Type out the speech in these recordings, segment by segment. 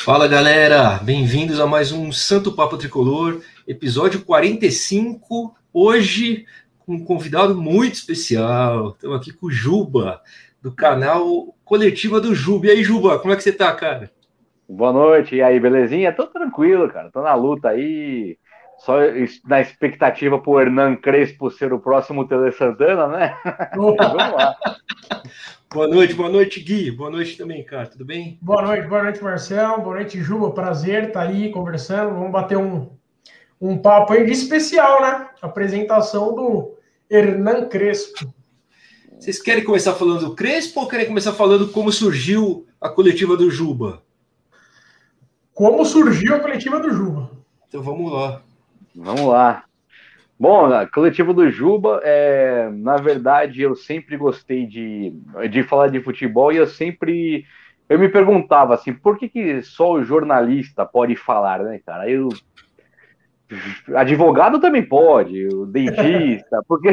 Fala galera, bem-vindos a mais um Santo Papo Tricolor, episódio 45. Hoje com um convidado muito especial. Estamos aqui com o Juba, do canal Coletiva do Juba. E aí, Juba, como é que você tá, cara? Boa noite, e aí, belezinha? Tô tranquilo, cara. Tô na luta aí. Só na expectativa pro Hernan Crespo ser o próximo Tele Santana, né? Vamos lá. Boa noite, boa noite, Gui. Boa noite também, cara. Tudo bem? Boa noite, boa noite, Marcel. Boa noite, Juba. Prazer estar tá aí conversando. Vamos bater um, um papo aí de especial, né? Apresentação do Hernan Crespo. Vocês querem começar falando do Crespo ou querem começar falando como surgiu a coletiva do Juba? Como surgiu a coletiva do Juba? Então vamos lá. Vamos lá. Bom, a coletiva do Juba, é, na verdade, eu sempre gostei de, de falar de futebol e eu sempre eu me perguntava assim, por que, que só o jornalista pode falar, né, cara? Eu advogado também pode, o dentista, porque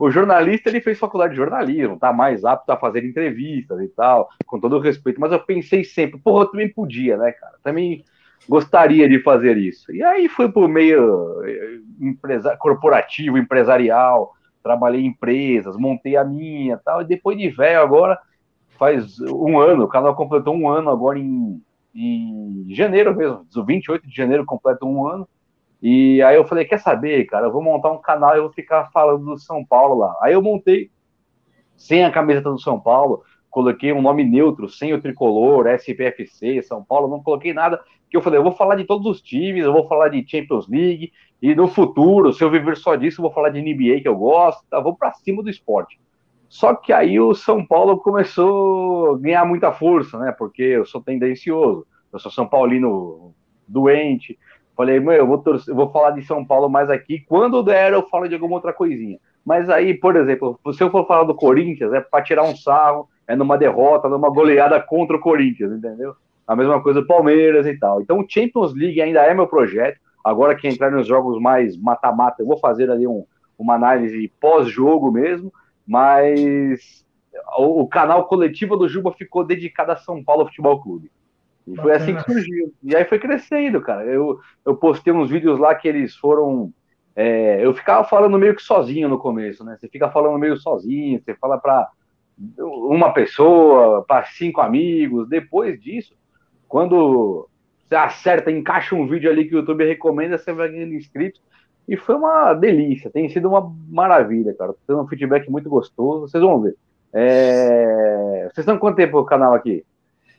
o jornalista ele fez faculdade de jornalismo, tá mais apto a fazer entrevistas e tal, com todo o respeito, mas eu pensei sempre, porra, eu também podia, né, cara? Também gostaria de fazer isso. E aí foi por meio eh, empresa, corporativo, empresarial, trabalhei em empresas, montei a minha tal, e depois de velho agora, faz um ano, o canal completou um ano agora em, em janeiro mesmo, 28 de janeiro completa um ano, e aí eu falei, quer saber, cara, eu vou montar um canal e vou ficar falando do São Paulo lá. Aí eu montei sem a camiseta do São Paulo, coloquei um nome neutro, sem o tricolor, SPFC, São Paulo, não coloquei nada, que eu falei, eu vou falar de todos os times, eu vou falar de Champions League, e no futuro, se eu viver só disso, eu vou falar de NBA que eu gosto, tá? vou para cima do esporte. Só que aí o São Paulo começou a ganhar muita força, né? Porque eu sou tendencioso, eu sou São Paulino doente. Falei, meu, eu vou, torcer, eu vou falar de São Paulo mais aqui. Quando der, eu falo de alguma outra coisinha. Mas aí, por exemplo, se eu for falar do Corinthians, é para tirar um sarro, é numa derrota, numa goleada contra o Corinthians, entendeu? A mesma coisa do Palmeiras e tal. Então, o Champions League ainda é meu projeto. Agora que entrar nos jogos mais mata-mata, eu vou fazer ali um, uma análise pós-jogo mesmo. Mas o, o, canal coletivo do Juba ficou dedicado a São Paulo Futebol Clube. E foi assim que surgiu. E aí foi crescendo, cara. Eu, eu postei uns vídeos lá que eles foram. É, eu ficava falando meio que sozinho no começo, né? Você fica falando meio sozinho, você fala para uma pessoa, para cinco amigos. Depois disso, quando você acerta, encaixa um vídeo ali que o YouTube recomenda, você vai ganhando inscritos. E foi uma delícia, tem sido uma maravilha, cara. Tô tendo um feedback muito gostoso, vocês vão ver. É... Vocês estão quanto tempo o canal aqui?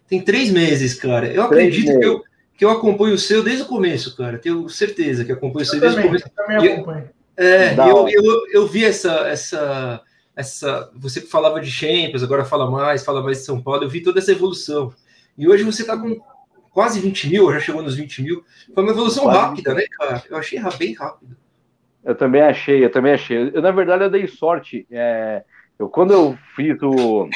Tem três meses, cara. Eu três acredito meses. que eu, que eu acompanho o seu desde o começo, cara. Tenho certeza que acompanho o seu desde também, o começo. Eu também acompanho. É, eu, eu, eu vi essa, essa, essa. Você que falava de Champions, agora fala mais, fala mais de São Paulo. Eu vi toda essa evolução. E hoje você está com quase 20 mil, já chegou nos 20 mil. Foi uma evolução quase rápida, né, cara? Eu achei bem rápido. Eu também achei, eu também achei. Eu, na verdade, eu dei sorte. É, eu, quando eu fiz o,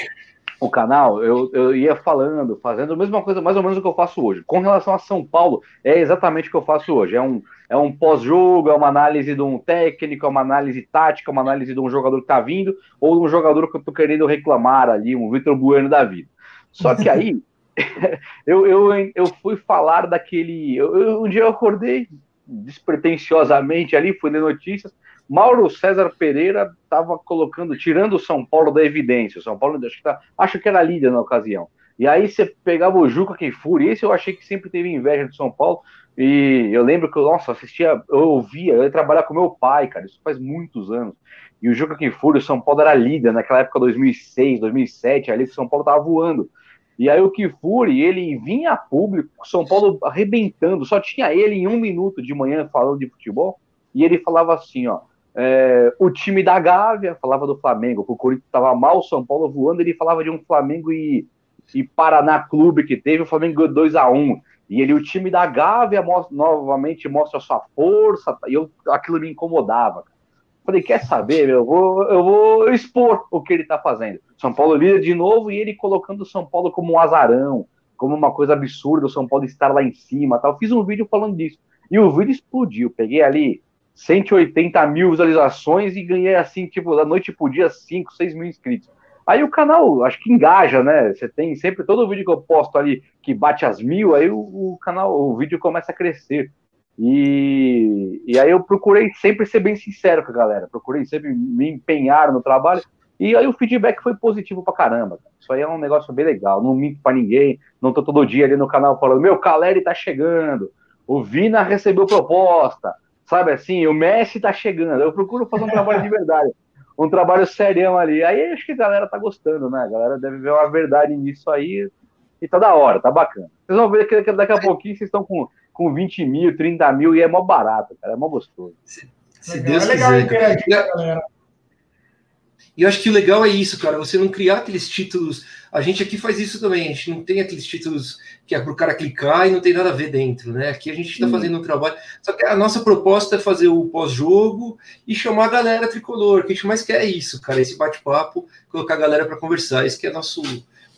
o canal, eu, eu ia falando, fazendo a mesma coisa, mais ou menos o que eu faço hoje. Com relação a São Paulo, é exatamente o que eu faço hoje. É um, é um pós-jogo, é uma análise de um técnico, é uma análise tática, uma análise de um jogador que está vindo, ou de um jogador que eu estou querendo reclamar ali, um Vitor Bueno da vida. Só que aí, eu, eu, eu fui falar daquele. Eu, eu, um dia eu acordei despretensiosamente ali, fui ler notícias. Mauro César Pereira estava colocando, tirando o São Paulo da evidência. O São Paulo acho que, tá, acho que era líder na ocasião. E aí você pegava o Juca Kifuri, esse eu achei que sempre teve inveja do São Paulo. E eu lembro que, nossa, assistia, eu ouvia, eu ia trabalhar com meu pai, cara, isso faz muitos anos. E o Juca Kifuri, o São Paulo era líder naquela época, 2006, 2007, ali que o São Paulo tava voando. E aí o Kifuri, ele vinha a público, São Paulo arrebentando, só tinha ele em um minuto de manhã falando de futebol, e ele falava assim, ó, é, o time da Gávea, falava do Flamengo, o Corinthians estava mal, o São Paulo voando, ele falava de um Flamengo e, e Paraná Clube que teve, o Flamengo ganhou 2 a 1 e ele, o time da Gávea, mostra, novamente mostra sua força, e eu, aquilo me incomodava. Falei, quer saber, eu vou, eu vou expor o que ele está fazendo. São Paulo líder de novo e ele colocando o São Paulo como um azarão, como uma coisa absurda, o São Paulo estar lá em cima tal. Fiz um vídeo falando disso. E o vídeo explodiu. Peguei ali 180 mil visualizações e ganhei assim, tipo, da noite pro dia, 5, 6 mil inscritos. Aí o canal, acho que engaja, né? Você tem sempre todo vídeo que eu posto ali que bate as mil, aí o, o canal, o vídeo começa a crescer. E, e aí eu procurei sempre ser bem sincero com a galera, procurei sempre me empenhar no trabalho. E aí o feedback foi positivo pra caramba. Isso aí é um negócio bem legal. Não minto pra ninguém, não tô todo dia ali no canal falando, meu, Caleri tá chegando, o Vina recebeu proposta, sabe assim, o Messi tá chegando. Eu procuro fazer um trabalho de verdade, um trabalho serião ali. Aí acho que a galera tá gostando, né? A galera deve ver uma verdade nisso aí. E tá da hora, tá bacana. Vocês vão ver que daqui a pouquinho vocês estão com com 20 mil, 30 mil, e é mó barato, cara, é mó gostoso. Se, se Deus é legal quiser. galera. E eu acho que o legal é isso, cara, você não criar aqueles títulos. A gente aqui faz isso também, a gente não tem aqueles títulos que é para o cara clicar e não tem nada a ver dentro, né? Aqui a gente está fazendo um trabalho. Só que a nossa proposta é fazer o pós-jogo e chamar a galera tricolor, que a gente mais quer é isso, cara, esse bate-papo, colocar a galera para conversar. Esse que é nosso,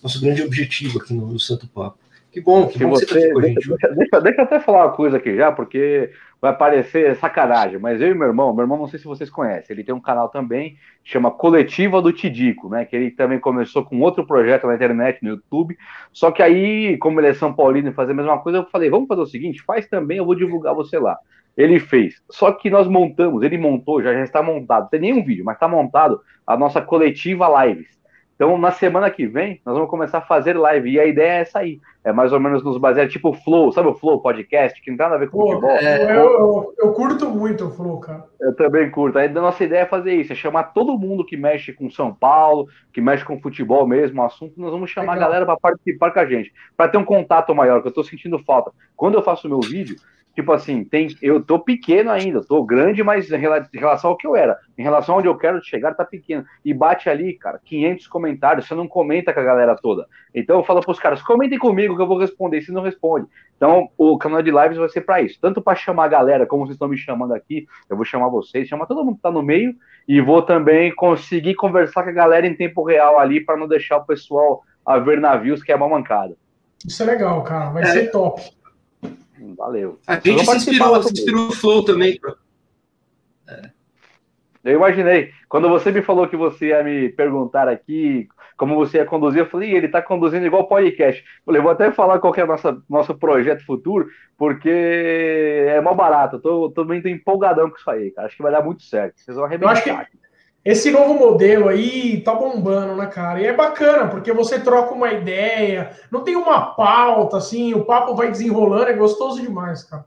nosso grande objetivo aqui no, no Santo Papo. Que bom, que bom você, você tá aqui com a gente. Deixa, deixa, deixa, eu até falar uma coisa aqui já, porque vai parecer sacanagem, mas eu e meu irmão, meu irmão não sei se vocês conhecem, ele tem um canal também, chama Coletiva do Tidico, né? Que ele também começou com outro projeto na internet, no YouTube. Só que aí, como ele é São Paulino e fazer a mesma coisa, eu falei, vamos fazer o seguinte, faz também, eu vou divulgar você lá. Ele fez. Só que nós montamos, ele montou, já, já está montado, não tem nenhum vídeo, mas está montado a nossa coletiva lives. Então, na semana que vem, nós vamos começar a fazer live. E a ideia é essa aí. É mais ou menos nos basear, tipo o Flow, sabe o Flow podcast, que não tem nada a ver com Pô, futebol. É, eu, eu, eu, curto muito o Flow, cara. Eu também curto. Aí a nossa ideia é fazer isso, é chamar todo mundo que mexe com São Paulo, que mexe com futebol mesmo, o assunto, nós vamos chamar Legal. a galera para participar com a gente, para ter um contato maior, que eu tô sentindo falta. Quando eu faço o meu vídeo, tipo assim, tem, eu tô pequeno ainda, tô grande, mas em relação ao que eu era, em relação onde eu quero chegar, tá pequeno. E bate ali, cara, 500 comentários, você não comenta com a galera toda. Então eu falo pros caras, comentem comigo que eu vou responder, se não responde. Então o canal de lives vai ser para isso, tanto para chamar a galera, como vocês estão me chamando aqui, eu vou chamar vocês, chamar todo mundo que tá no meio, e vou também conseguir conversar com a galera em tempo real ali, para não deixar o pessoal a ver navios, que é uma mancada. Isso é legal, cara, vai é. ser top. Valeu. A gente se inspirou, se inspirou no Flow também. É. Eu imaginei. Quando você me falou que você ia me perguntar aqui como você ia conduzir, eu falei, ele está conduzindo igual podcast. Eu falei, vou até falar qual é o nosso, nosso projeto futuro, porque é mó barato. Eu tô, tô muito empolgadão com isso aí, cara. Acho que vai dar muito certo. Vocês vão arrebentar. Esse novo modelo aí tá bombando, né, cara? E é bacana, porque você troca uma ideia, não tem uma pauta, assim, o papo vai desenrolando, é gostoso demais, cara.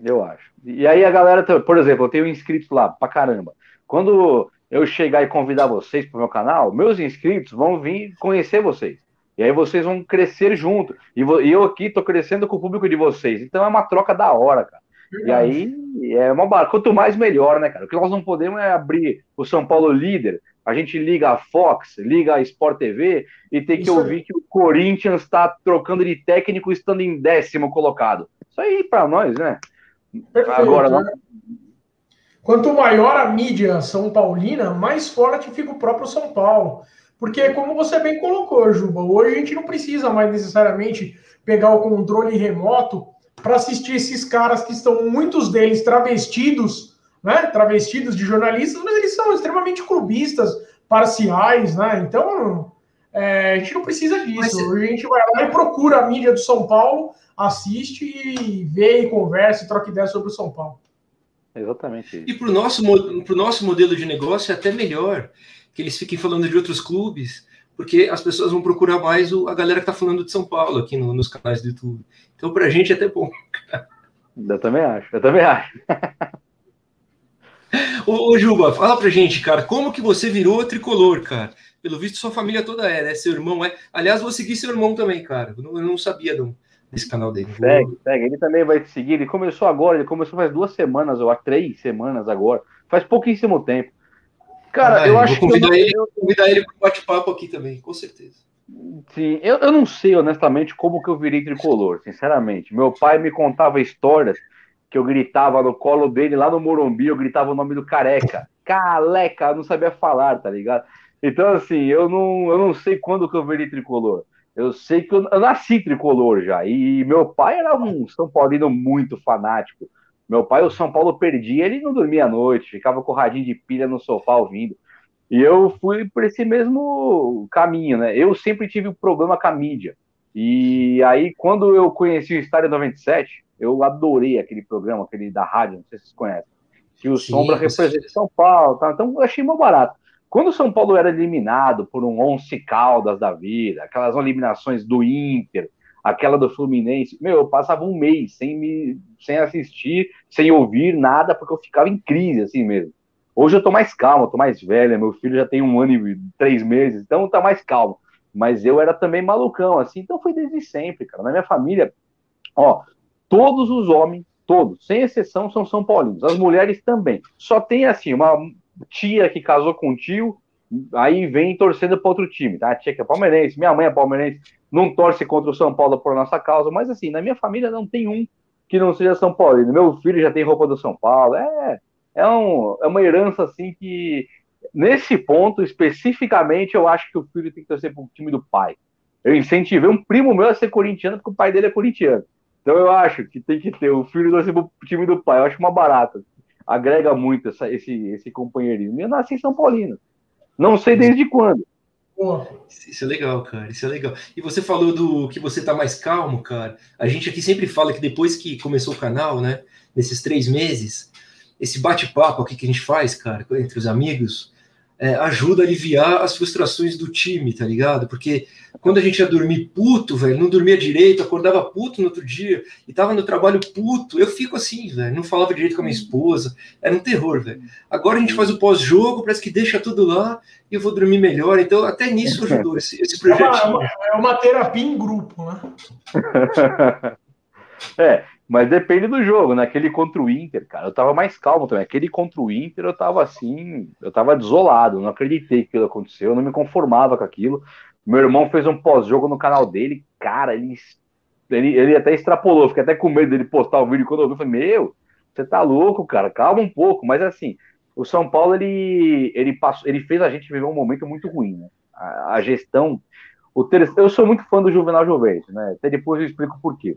Eu acho. E aí a galera, por exemplo, eu tenho inscritos lá pra caramba. Quando eu chegar e convidar vocês pro meu canal, meus inscritos vão vir conhecer vocês. E aí vocês vão crescer junto. E eu aqui tô crescendo com o público de vocês. Então é uma troca da hora, cara. E aí é uma barra. Quanto mais melhor, né, cara? O que nós não podemos é abrir o São Paulo líder. A gente liga a Fox, liga a Sport TV e ter que Isso ouvir que o Corinthians está trocando de técnico estando em décimo colocado. Isso aí para nós, né? Perfeito, Agora não. Né? Quanto maior a mídia São Paulina, mais forte fica o próprio São Paulo. Porque, como você bem colocou, Juba, hoje a gente não precisa mais necessariamente pegar o controle remoto para assistir esses caras que estão, muitos deles travestidos, né? Travestidos de jornalistas, mas eles são extremamente clubistas, parciais, né? Então, é, a gente não precisa disso. Mas... A gente vai lá e procura a mídia do São Paulo, assiste e vê e conversa e troca ideia sobre o São Paulo. Exatamente. E para o nosso, nosso modelo de negócio é até melhor que eles fiquem falando de outros clubes, porque as pessoas vão procurar mais o, a galera que está falando de São Paulo aqui no, nos canais do YouTube. Então, para a gente é até bom. Eu também acho, eu também acho. ô, ô, Juba, fala pra gente, cara, como que você virou tricolor, cara? Pelo visto, sua família toda é, né? Seu irmão é. Aliás, vou seguir seu irmão também, cara. Eu não, eu não sabia do, desse canal dele. Segue, segue. Ele também vai te seguir. Ele começou agora, ele começou faz duas semanas, ou há três semanas agora. Faz pouquíssimo tempo. Cara, ah, eu acho vou convidar que. Eu ele, vou convidar ele para um bate-papo aqui também, com certeza. Sim, eu, eu não sei honestamente como que eu virei tricolor, sinceramente. Meu pai me contava histórias que eu gritava no colo dele lá no Morumbi, eu gritava o nome do careca. Caleca, eu não sabia falar, tá ligado? Então, assim, eu não, eu não sei quando que eu virei tricolor. Eu sei que eu, eu nasci tricolor já. E meu pai era um São Paulino muito fanático. Meu pai, o São Paulo perdia, ele não dormia à noite, ficava com o radinho de pilha no sofá ouvindo. E eu fui por esse mesmo caminho, né? Eu sempre tive um problema com a mídia. E aí, quando eu conheci o Estádio 97, eu adorei aquele programa, aquele da rádio, não sei se vocês conhecem, que o Sim, Sombra representa São Paulo, tá? então eu achei mais barato. Quando o São Paulo era eliminado por um Once Caldas da vida, aquelas eliminações do Inter, aquela do Fluminense, meu, eu passava um mês sem me sem assistir, sem ouvir nada, porque eu ficava em crise, assim mesmo. Hoje eu tô mais calmo, eu tô mais velho, meu filho já tem um ano e três meses, então tá mais calmo. Mas eu era também malucão, assim, então foi desde sempre, cara. Na minha família, ó, todos os homens, todos, sem exceção, são São Paulinos. As mulheres também. Só tem, assim, uma tia que casou com um tio, aí vem torcendo para outro time, tá? A tia que é palmeirense, minha mãe é palmeirense, não torce contra o São Paulo por nossa causa, mas assim, na minha família não tem um que não seja São Paulino. Meu filho já tem roupa do São Paulo, é, é, um, é uma herança assim que, nesse ponto especificamente, eu acho que o filho tem que torcer para o time do pai. Eu incentivei um primo meu a ser corintiano porque o pai dele é corintiano. Então eu acho que tem que ter o filho torcer para o time do pai. Eu acho uma barata. Agrega muito essa, esse, esse companheirismo. Eu nasci em São Paulino. Não sei desde quando. Isso é legal, cara. Isso é legal. E você falou do que você tá mais calmo, cara. A gente aqui sempre fala que depois que começou o canal, né? Nesses três meses, esse bate-papo aqui que a gente faz, cara, entre os amigos, é, ajuda a aliviar as frustrações do time, tá ligado? Porque quando a gente ia dormir puto, velho, não dormia direito, acordava puto no outro dia e tava no trabalho puto, eu fico assim, velho, não falava direito com a minha esposa, era um terror, velho. Agora a gente faz o pós-jogo, parece que deixa tudo lá e eu vou dormir melhor, então até nisso ajudou esse, esse projetinho. É uma, é uma terapia em grupo, né? é, mas depende do jogo, né? Aquele contra o Inter, cara, eu tava mais calmo também. Aquele contra o Inter, eu tava assim, eu tava desolado, não acreditei que aquilo aconteceu, eu não me conformava com aquilo. Meu irmão fez um pós-jogo no canal dele, cara, ele, ele, ele até extrapolou, fiquei até com medo dele postar o vídeo quando eu vi, eu falei, meu, você tá louco, cara, calma um pouco. Mas assim, o São Paulo, ele, ele, passou, ele fez a gente viver um momento muito ruim, né? A, a gestão. O ter... Eu sou muito fã do Juvenal Juventus, né? Até depois eu explico por quê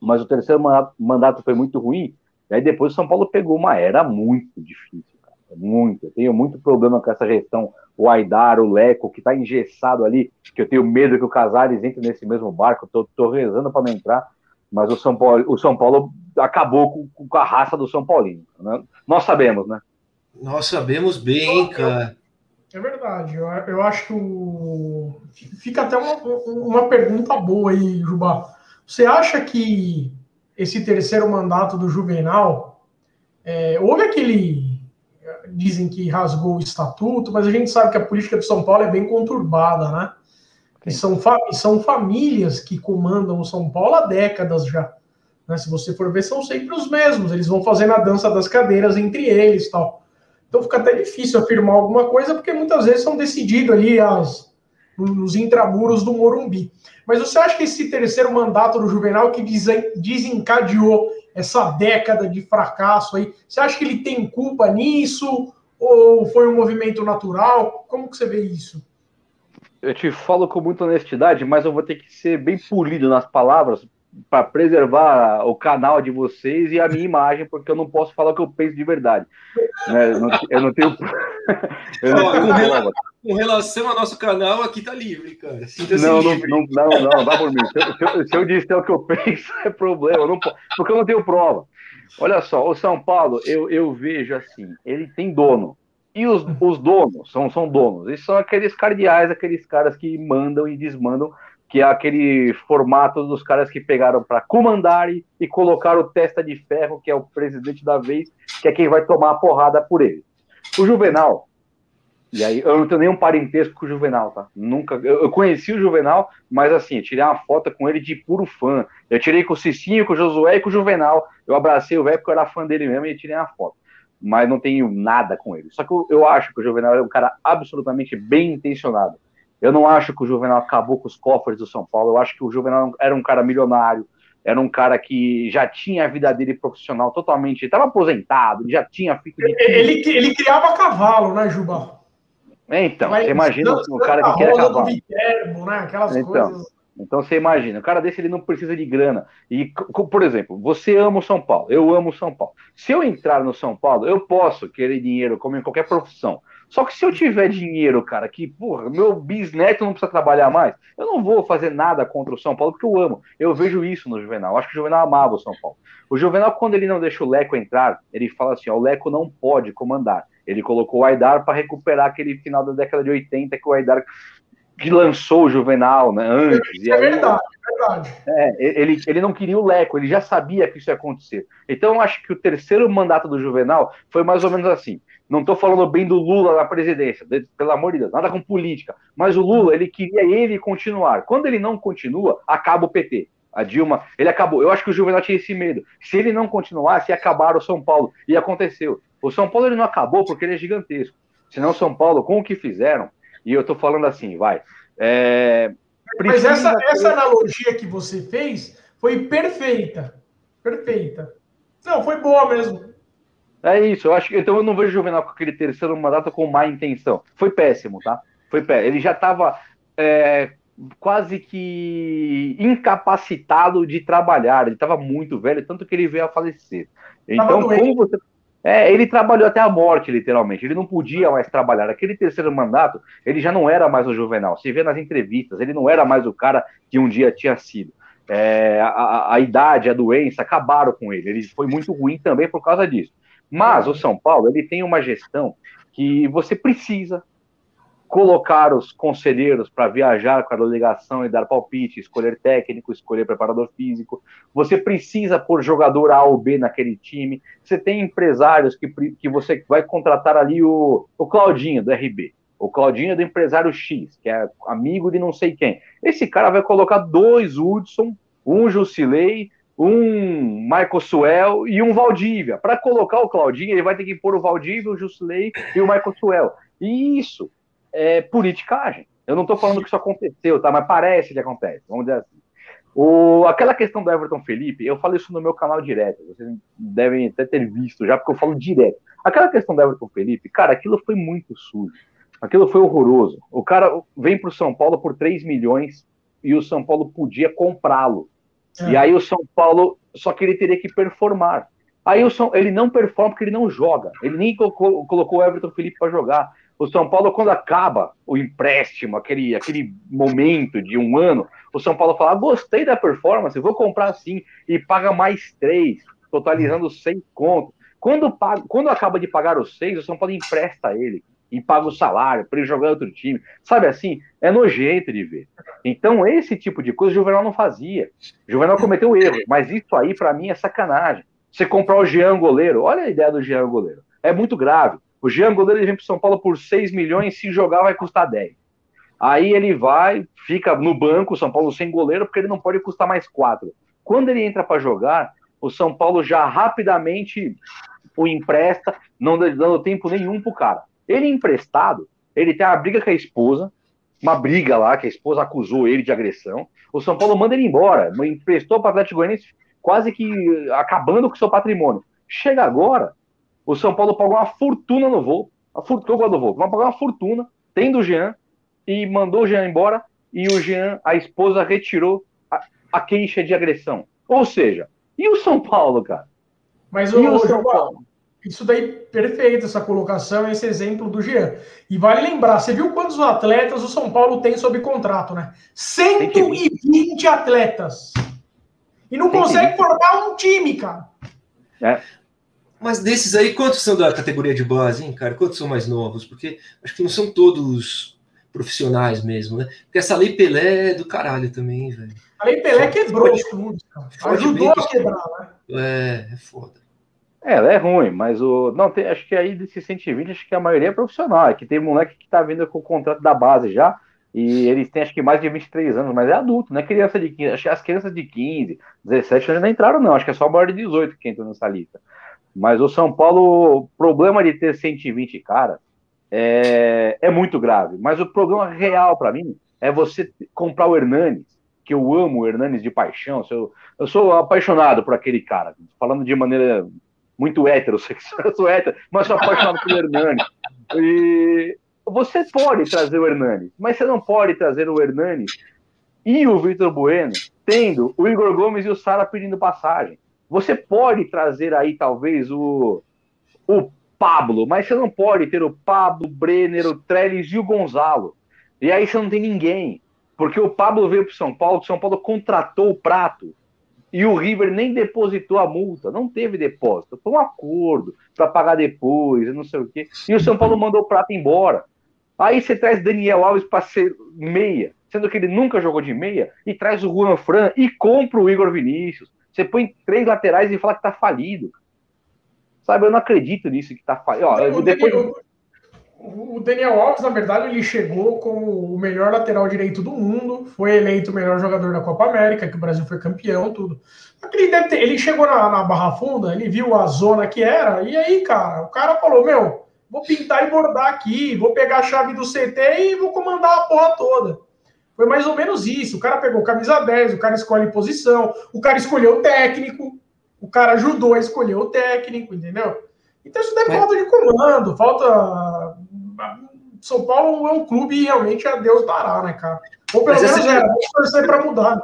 mas o terceiro mandato, foi muito ruim. E aí depois o São Paulo pegou uma era muito difícil, cara. Muito. Eu tenho muito problema com essa gestão. O Aidar, o Leco, que está engessado ali, que eu tenho medo que o Casares entre nesse mesmo barco. Tô, tô rezando para não entrar. Mas o São Paulo, o São Paulo acabou com, com a raça do São Paulino. Né? Nós sabemos, né? Nós sabemos bem, cara. É verdade. Eu, eu acho que o... fica até uma, uma pergunta boa aí, Jubá. Você acha que esse terceiro mandato do Juvenal é, houve aquele dizem que rasgou o estatuto, mas a gente sabe que a política de São Paulo é bem conturbada, né? E são, são famílias que comandam o São Paulo há décadas já. Né? Se você for ver, são sempre os mesmos. Eles vão fazendo a dança das cadeiras entre eles tal. Então fica até difícil afirmar alguma coisa, porque muitas vezes são decididos ali as, nos intramuros do Morumbi. Mas você acha que esse terceiro mandato do Juvenal que desencadeou essa década de fracasso aí, você acha que ele tem culpa nisso? Ou foi um movimento natural? Como que você vê isso? Eu te falo com muita honestidade, mas eu vou ter que ser bem polido nas palavras para preservar o canal de vocês e a minha imagem, porque eu não posso falar o que eu penso de verdade. Né? Eu, não, eu, não, tenho. eu não tenho com, relação, com, relação, ao nosso canal, aqui tá livre, cara. Não, não, não, não, não, dá por mim. Se eu, se, eu, se eu disser o que eu penso, é problema, não, porque eu não tenho prova. Olha só, o São Paulo, eu, eu vejo assim, ele tem dono. E os, os donos são, são donos. Eles são aqueles cardeais, aqueles caras que mandam e desmandam que é aquele formato dos caras que pegaram para comandar e, colocaram o testa de ferro, que é o presidente da vez, que é quem vai tomar a porrada por ele. O Juvenal, e aí eu não tenho nenhum parentesco com o Juvenal, tá? Nunca. Eu, eu conheci o Juvenal, mas assim, tirei uma foto com ele de puro fã. Eu tirei com o Cicinho, com o Josué e com o Juvenal. Eu abracei o velho porque eu era fã dele mesmo e tirei uma foto. Mas não tenho nada com ele. Só que eu, eu acho que o Juvenal é um cara absolutamente bem intencionado. Eu não acho que o Juvenal acabou com os cofres do São Paulo. Eu acho que o Juvenal era um cara milionário, era um cara que já tinha a vida dele profissional totalmente, estava aposentado, já tinha feito. Ele, ele criava cavalo, né, Juba? É, então, Mas, você imagina um cara que quer cavalo. Viterbo, né? Aquelas então, coisas. Então você imagina, o cara desse ele não precisa de grana. E, por exemplo, você ama o São Paulo, eu amo o São Paulo. Se eu entrar no São Paulo, eu posso querer dinheiro como em qualquer profissão. Só que se eu tiver dinheiro, cara, que, porra, meu bisneto não precisa trabalhar mais, eu não vou fazer nada contra o São Paulo, porque eu amo. Eu vejo isso no Juvenal. Acho que o Juvenal amava o São Paulo. O Juvenal, quando ele não deixa o Leco entrar, ele fala assim: ó, o Leco não pode comandar. Ele colocou o Aidar para recuperar aquele final da década de 80 que o Aidar que lançou o Juvenal, né, antes. É aí, verdade, é verdade. É, ele, ele não queria o Leco, ele já sabia que isso ia acontecer. Então, eu acho que o terceiro mandato do Juvenal foi mais ou menos assim. Não estou falando bem do Lula na presidência, pelo amor de Deus, nada com política. Mas o Lula, ele queria ele continuar. Quando ele não continua, acaba o PT. A Dilma, ele acabou. Eu acho que o Juvenal tinha esse medo. Se ele não continuasse, ia acabar o São Paulo. E aconteceu. O São Paulo ele não acabou porque ele é gigantesco. Senão o São Paulo, com o que fizeram, e eu estou falando assim, vai. É, Mas essa, ter... essa analogia que você fez foi perfeita. Perfeita. Não, foi boa mesmo. É isso, eu acho que então eu não vejo o Juvenal com aquele terceiro mandato com má intenção. Foi péssimo, tá? Foi péssimo. Ele já estava é, quase que incapacitado de trabalhar. Ele estava muito velho, tanto que ele veio a falecer. Então, como você é, ele trabalhou até a morte, literalmente. Ele não podia mais trabalhar. Aquele terceiro mandato, ele já não era mais o Juvenal. Se vê nas entrevistas, ele não era mais o cara que um dia tinha sido. É, a, a, idade, a doença acabaram com ele. Ele foi muito ruim também por causa disso. Mas o São Paulo, ele tem uma gestão que você precisa colocar os conselheiros para viajar com a delegação e dar palpite, escolher técnico, escolher preparador físico. Você precisa pôr jogador A ou B naquele time. Você tem empresários que, que você vai contratar ali o, o Claudinho, do RB. O Claudinho é do empresário X, que é amigo de não sei quem. Esse cara vai colocar dois Hudson, um Jusilei, um Michael Suel e um Valdívia. Para colocar o Claudinho, ele vai ter que pôr o Valdívia, o Jusilei e o Michael Suel. E isso é, politicagem. Eu não estou falando que isso aconteceu, tá? Mas parece que acontece, vamos dizer assim. O, aquela questão do Everton Felipe, eu falo isso no meu canal direto, vocês devem até ter visto já, porque eu falo direto. Aquela questão do Everton Felipe, cara, aquilo foi muito sujo. Aquilo foi horroroso. O cara vem para o São Paulo por 3 milhões e o São Paulo podia comprá-lo. É. E aí o São Paulo, só que ele teria que performar. Aí o São, ele não performa porque ele não joga. Ele nem colocou, colocou o Everton Felipe para jogar. O São Paulo, quando acaba o empréstimo, aquele, aquele momento de um ano, o São Paulo fala: ah, gostei da performance, vou comprar sim, e paga mais três, totalizando seis contos. Quando, paga, quando acaba de pagar os seis, o São Paulo empresta ele e paga o salário para ele jogar outro time. Sabe assim? É nojento de ver. Então, esse tipo de coisa o Juvenal não fazia. O Juvenal cometeu erro, mas isso aí, para mim, é sacanagem. Você comprar o Jean goleiro, olha a ideia do Jean goleiro. É muito grave. O Jean Goleiro ele vem para São Paulo por 6 milhões, se jogar vai custar 10. Aí ele vai, fica no banco, São Paulo sem goleiro, porque ele não pode custar mais 4. Quando ele entra para jogar, o São Paulo já rapidamente o empresta, não dando tempo nenhum pro cara. Ele emprestado, ele tem uma briga com a esposa, uma briga lá, que a esposa acusou ele de agressão. O São Paulo manda ele embora, emprestou para o Atlético Goianiense, quase que acabando com o seu patrimônio. Chega agora, o São Paulo pagou uma fortuna no voo. A fortuna do voo. Vai pagar uma fortuna, tem do Jean, e mandou o Jean embora, e o Jean, a esposa, retirou a, a queixa de agressão. Ou seja, e o São Paulo, cara? Mas o, o São Paulo? Isso daí, perfeito, essa colocação, esse exemplo do Jean. E vale lembrar, você viu quantos atletas o São Paulo tem sob contrato, né? 120 atletas. E não consegue formar um time, cara. É. Mas desses aí, quantos são da categoria de base, hein, cara? Quantos são mais novos? Porque acho que não são todos profissionais mesmo, né? Porque essa lei Pelé é do caralho também, velho. A lei Pelé quebrou os clubes, Ajudou a quebrar, né? É, é foda. É, ela é ruim, mas o. Não, tem, acho que aí desses 120, acho que a maioria é profissional. É que tem moleque que tá vindo com o contrato da base já. E eles têm acho que mais de 23 anos, mas é adulto, não é criança de 15. Acho que as crianças de 15, 17 ainda não entraram, não. Acho que é só maior de 18 que entra nessa lista. Mas o São Paulo, o problema de ter 120 caras é, é muito grave. Mas o problema real para mim é você comprar o Hernanes, que eu amo o Hernanes de paixão. Eu, eu sou apaixonado por aquele cara, falando de maneira muito heterossexual, eu sou hétero, mas sou apaixonado pelo Hernanes. E você pode trazer o Hernanes, mas você não pode trazer o Hernanes e o Vitor Bueno tendo o Igor Gomes e o Sara pedindo passagem. Você pode trazer aí, talvez, o, o Pablo, mas você não pode ter o Pablo, o Brenner, o Trellis e o Gonzalo. E aí você não tem ninguém. Porque o Pablo veio para São Paulo, o São Paulo contratou o prato. E o River nem depositou a multa, não teve depósito. Foi um acordo para pagar depois, não sei o quê. E o São Paulo mandou o prato embora. Aí você traz Daniel Alves para ser meia, sendo que ele nunca jogou de meia, e traz o Juan Fran e compra o Igor Vinícius. Você põe três laterais e fala que tá falido. Sabe, eu não acredito nisso que tá falido. Ó, depois... O Daniel Alves, na verdade, ele chegou como o melhor lateral direito do mundo, foi eleito o melhor jogador da Copa América, que o Brasil foi campeão, tudo. Ele, ter, ele chegou na, na, Barra Funda, ele viu a zona que era, e aí, cara, o cara falou: Meu, vou pintar e bordar aqui, vou pegar a chave do CT e vou comandar a porra toda. Foi mais ou menos isso. O cara pegou camisa 10, o cara escolhe posição, o cara escolheu o técnico, o cara ajudou a escolher o técnico, entendeu? Então isso daí é falta de comando, falta são Paulo é um clube realmente a Deus dará, né, cara? Ou pelo Mas menos é, vamos torcer para mudar.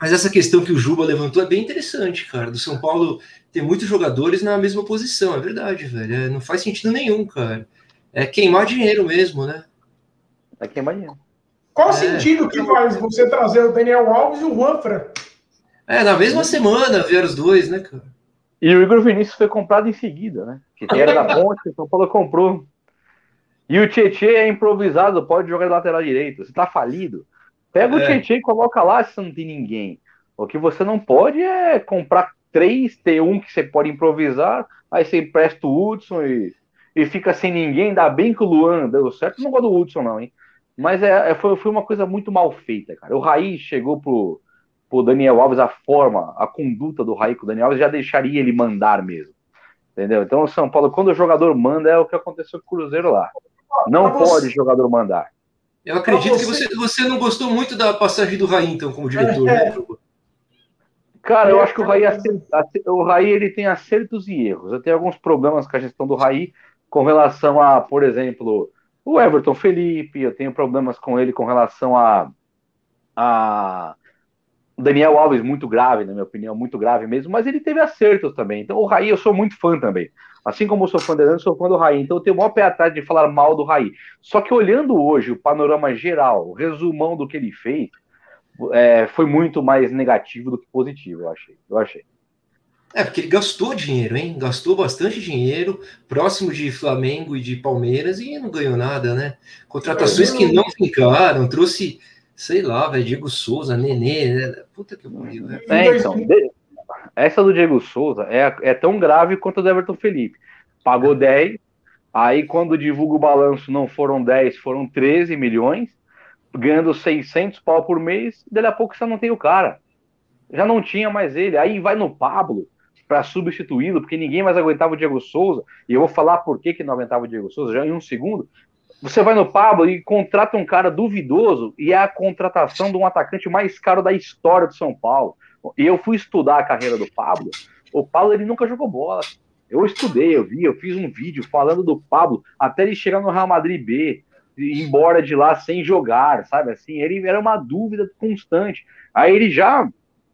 Mas essa questão que o Juba levantou é bem interessante, cara. Do São Paulo ter muitos jogadores na mesma posição, é verdade, velho. É, não faz sentido nenhum, cara. É queimar dinheiro mesmo, né? É queimar dinheiro. Qual é, sentido que faz você trazer o Daniel Alves e o Juanfra? É, na mesma semana vieram os dois, né, cara? E o Igor Vinícius foi comprado em seguida, né? Que era da ponte, o São Paulo comprou. E o Tietchan é improvisado, pode jogar de lateral direito. Você tá falido. Pega é. o Tietchan e coloca lá se não tem ninguém. O que você não pode é comprar três, ter um que você pode improvisar, aí você empresta o Hudson e, e fica sem ninguém. Ainda bem que o Luan deu certo. Não gosto do Hudson, não, hein? Mas é, é, foi, foi uma coisa muito mal feita, cara. O Raí chegou pro, pro Daniel Alves, a forma, a conduta do Raí com o Daniel Alves já deixaria ele mandar mesmo. Entendeu? Então o São Paulo, quando o jogador manda, é o que aconteceu com o Cruzeiro lá. Não pode você... jogador mandar. Eu acredito você... que você, você não gostou muito da passagem do Raí, então, como diretor, é. né? Cara, eu acho que o Raí, o Raí ele tem acertos e erros. Eu tenho alguns problemas com a gestão do Raí com relação a, por exemplo, o Everton Felipe. Eu tenho problemas com ele com relação a, a Daniel Alves muito grave, na minha opinião, muito grave mesmo. Mas ele teve acertos também. Então o Raí eu sou muito fã também. Assim como eu sou fã dele, eu sou fã do Raí. Então eu tenho o maior pé atrás de falar mal do Raí. Só que olhando hoje o panorama geral, o resumão do que ele fez, é, foi muito mais negativo do que positivo, eu achei. Eu achei. É, porque ele gastou dinheiro, hein? Gastou bastante dinheiro, próximo de Flamengo e de Palmeiras, e não ganhou nada, né? Contratações que não ficaram, trouxe, sei lá, velho, Diego Souza, Nenê, né? Puta que pariu, né? É, então, essa do Diego Souza é, é tão grave quanto a do Everton Felipe. Pagou 10, aí quando divulga o balanço não foram 10, foram 13 milhões, ganhando 600 pau por mês, dali a pouco você não tem o cara. Já não tinha mais ele. Aí vai no Pablo para substituí-lo, porque ninguém mais aguentava o Diego Souza, e eu vou falar por que, que não aguentava o Diego Souza já em um segundo. Você vai no Pablo e contrata um cara duvidoso, e é a contratação de um atacante mais caro da história do São Paulo. E eu fui estudar a carreira do Pablo. O Pablo ele nunca jogou bola. Eu estudei, eu vi, eu fiz um vídeo falando do Pablo até ele chegar no Real Madrid B, ir embora de lá sem jogar, sabe? Assim, ele era uma dúvida constante. Aí ele já,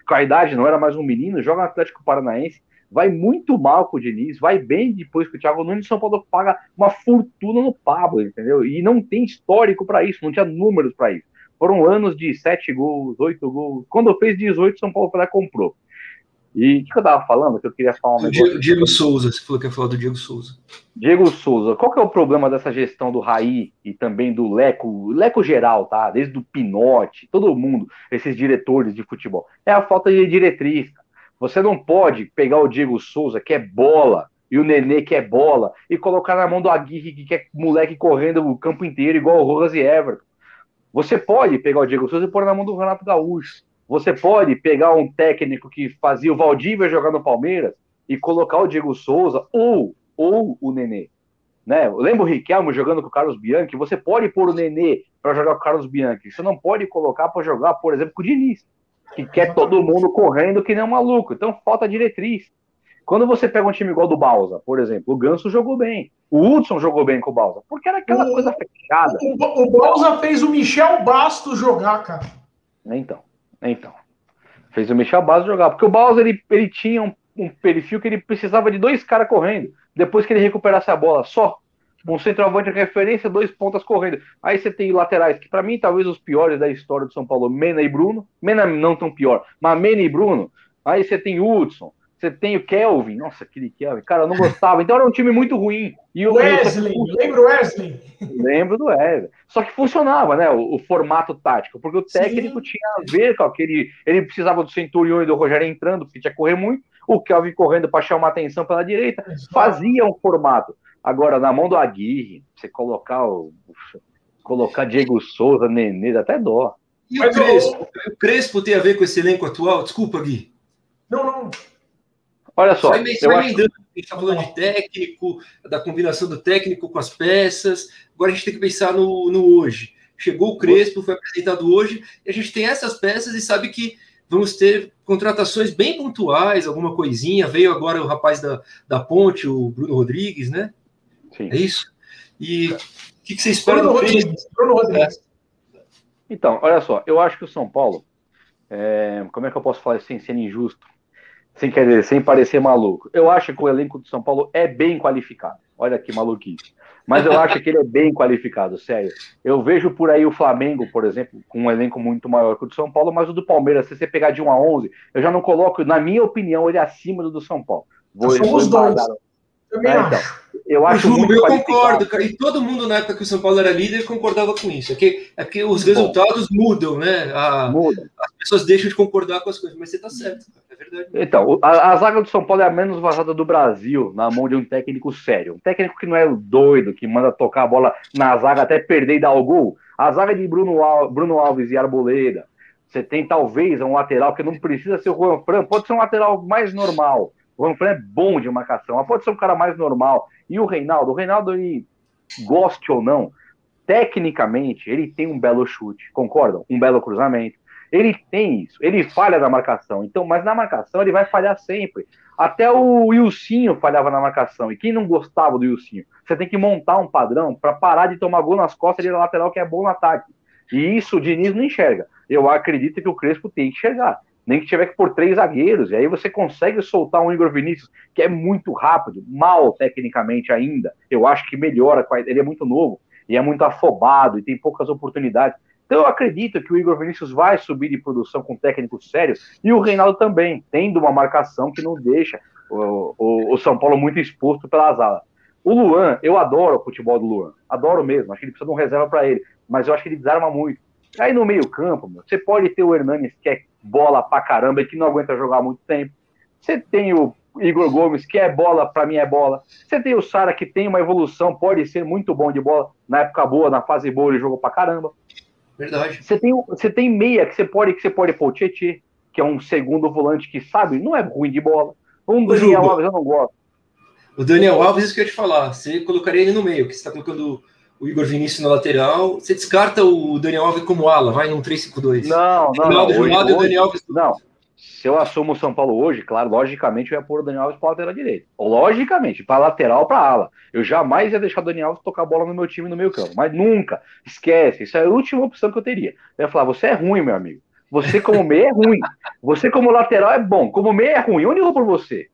com a idade, não era mais um menino, joga no Atlético Paranaense, vai muito mal com o Diniz, vai bem depois que o Thiago Nunes São Paulo paga uma fortuna no Pablo, entendeu? E não tem histórico para isso, não tinha números para isso. Foram anos de sete gols, oito gols. Quando fez 18, São Paulo foi lá comprou. E o que, eu tava falando? Que eu queria falar um Diego, Diego, Souza, você falou que ia falar do Diego Souza. Diego Souza, qual que é o problema dessa gestão do Raí e também do Leco, Leco geral, tá? Desde o Pinote, todo mundo, esses diretores de futebol. É a falta de diretriz. Você não pode pegar o Diego Souza, que é bola, e o Nenê, que é bola, e colocar na mão do Aguirre, que é moleque correndo o campo inteiro, igual o Rojas e Everton. Você pode pegar o Diego Souza e pôr na mão do Renato Gaúcho. Você pode pegar um técnico que fazia o Valdívia jogar no Palmeiras e colocar o Diego Souza ou, ou o Nenê. Né? Lembra o Riquelme jogando com o Carlos Bianchi? Você pode pôr o Nenê para jogar com o Carlos Bianchi. Você não pode colocar para jogar, por exemplo, com o Diniz, que quer todo mundo correndo que nem um maluco. Então falta diretriz. Quando você pega um time igual do Balsa, por exemplo, o Ganso jogou bem. O Hudson jogou bem com o Balsa, porque era aquela o, coisa fechada. O, o Balsa fez o Michel Bastos jogar, cara. Então, então. Fez o Michel Bastos jogar, porque o Balsa ele, ele tinha um um perfil que ele precisava de dois caras correndo, depois que ele recuperasse a bola, só. Um centroavante de referência, dois pontas correndo. Aí você tem laterais, que para mim, talvez os piores da história do São Paulo, Mena e Bruno. Mena não tão pior, mas Mena e Bruno. Aí você tem Hudson, você tem o Kelvin. Nossa, aquele Kelvin. Cara, eu não gostava. Então era um time muito ruim. E o Wesley, lembra o Wesley? Lembro do Wesley. Só que funcionava, né? O, o, formato tático, porque o técnico Sim. tinha a ver com aquele. Ele precisava do Centurion e do Rogério entrando, porque tinha que correr muito. O Kelvin correndo para chamar atenção pela direita. Fazia um formato. Agora, na mão do Aguirre, você colocar o. Colocar Diego Souza, Nenê, até dó. E o Crespo? O Crespo tem a ver com esse elenco atual? Desculpa, Gui. Não, não. Olha só. Só eu acho... A gente está falando de técnico, da combinação do técnico com as peças. Agora a gente tem que pensar no, no hoje. Chegou o Crespo, foi apresentado hoje, e a gente tem essas peças e sabe que vamos ter contratações bem pontuais, alguma coisinha. Veio agora o rapaz da, da Ponte, o Bruno Rodrigues, né? Sim. É isso? E o que, que você espera Bruno do Rodrigues? Bruno Rodrigues. Então, olha só, eu acho que o São Paulo, é, como é que eu posso falar sem ser injusto? Sem quer dizer, sem parecer maluco. Eu acho que o elenco do São Paulo é bem qualificado. Olha que maluquice. Mas eu acho que ele é bem qualificado, sério. Eu vejo por aí o Flamengo, por exemplo, com um elenco muito maior que o do São Paulo, mas o do Palmeiras, se você pegar de 1 a 11, eu já não coloco, na minha opinião, ele acima do do São Paulo. Vou, Somos dois. Também é, então, eu acho muito Eu concordo, cara. E todo mundo na época que o São Paulo era líder concordava com isso. É que, é que os resultados mudam, né? A, Muda. As pessoas deixam de concordar com as coisas, mas você tá certo, cara. É verdade. Então, a, a, zaga do São Paulo é a menos vazada do Brasil, na mão de um técnico sério. Um técnico que não é doido, que manda tocar a bola na zaga até perder e dar o gol. A zaga de Bruno, Al, Bruno Alves e Arboleda. Você tem talvez um lateral que não precisa ser o Juan Fran, pode ser um lateral mais normal o Ranfran é bom de marcação, mas pode ser um cara mais normal. E o Reinaldo, o Reinaldo, ele goste ou não, tecnicamente, ele tem um belo chute, concordam? Um belo cruzamento. Ele tem isso, ele falha na marcação. Então, mas na marcação ele vai falhar sempre. Até o Wilsinho falhava na marcação. E quem não gostava do Wilsinho? Você tem que montar um padrão para parar de tomar gol nas costas de lateral que é bom no ataque. E isso o Diniz não enxerga. Eu acredito que o Crespo tem que enxergar nem que tiver que pôr três zagueiros, e aí você consegue soltar um Igor Vinícius, que é muito rápido, mal tecnicamente ainda, eu acho que melhora, ele é muito novo, e é muito afobado, e tem poucas oportunidades, então eu acredito que o Igor Vinícius vai subir de produção com técnico sério, e o Reinaldo também, tendo uma marcação que não deixa o, o, o São Paulo muito exposto pelas alas. O Luan, eu adoro o futebol do Luan, adoro mesmo, acho que ele precisa de um reserva para ele, mas eu acho que ele desarma muito. Aí no meio campo, você pode ter o Hernanes, que é bola pra caramba e que não aguenta jogar muito tempo. Você tem o Igor Gomes, que é bola, para mim é bola. Você tem o Sara, que tem uma evolução, pode ser muito bom de bola. Na época boa, na fase boa, ele jogou pra caramba. Verdade. Você tem, você tem meia que você pode, que você pode pôr o Tietê, que é um segundo volante que sabe, não é ruim de bola. Um Daniel Alves eu não gosto. O Daniel Alves, isso que eu ia te falar. Você colocaria ele no meio, que você está colocando o Igor Vinícius na lateral. Você descarta o Daniel Alves como ala, vai num 3-5-2. Não, não. não, hoje, Alves... não. Se eu assumo o São Paulo hoje, claro, logicamente eu ia pôr o Daniel Alves para lateral direito. Logicamente, para lateral, para ala. Eu jamais ia deixar o Daniel Alves tocar a bola no meu time no meio campo. Mas nunca. Esquece. Isso é a última opção que eu teria. Eu ia falar: você é ruim, meu amigo. Você, como meia, é ruim. Você, como lateral, é bom. Como meia, é ruim. Onde eu vou por você?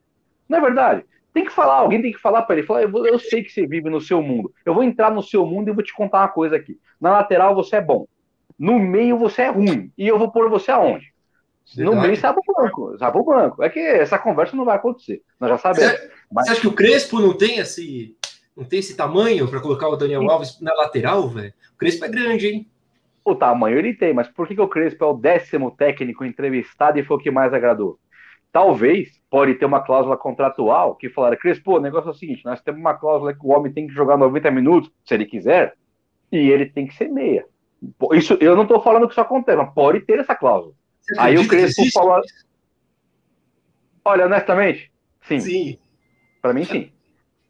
Não é verdade? Tem que falar, alguém tem que falar para ele. Falar, eu, eu, sei que você vive no seu mundo. Eu vou entrar no seu mundo e vou te contar uma coisa aqui. Na lateral você é bom. No meio você é ruim. E eu vou pôr você aonde? Verdade. No meio sabe o banco. Sabe o banco. É que essa conversa não vai acontecer. Nós já sabemos. Você, Mas... você acha que o Crespo não tem esse, não tem esse tamanho para colocar o Daniel Alves na lateral, velho? O Crespo é grande, hein? O tamanho ele tem, mas por que, que o Crespo é o décimo técnico entrevistado e foi o que mais agradou? Talvez pode ter uma cláusula contratual que falar, Crespo, o negócio é o seguinte, nós temos uma cláusula que o homem tem que jogar 90 minutos, se ele quiser, e ele tem que ser meia. Isso, eu não estou falando que isso acontece, mas pode ter essa cláusula. Aí o Crespo falou. Olha, honestamente, sim. Sim. Para mim, sim.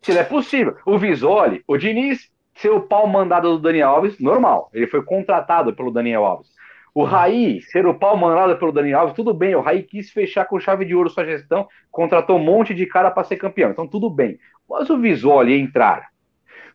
Se não é possível. O Visoli, o Diniz, ser o pau mandado do Daniel Alves, normal. Ele foi contratado pelo Daniel Alves. O Raí, ser o pau mandado pelo Daniel Alves, tudo bem. O Raí quis fechar com chave de ouro sua gestão, contratou um monte de cara para ser campeão. Então, tudo bem. Mas o Visoli entrar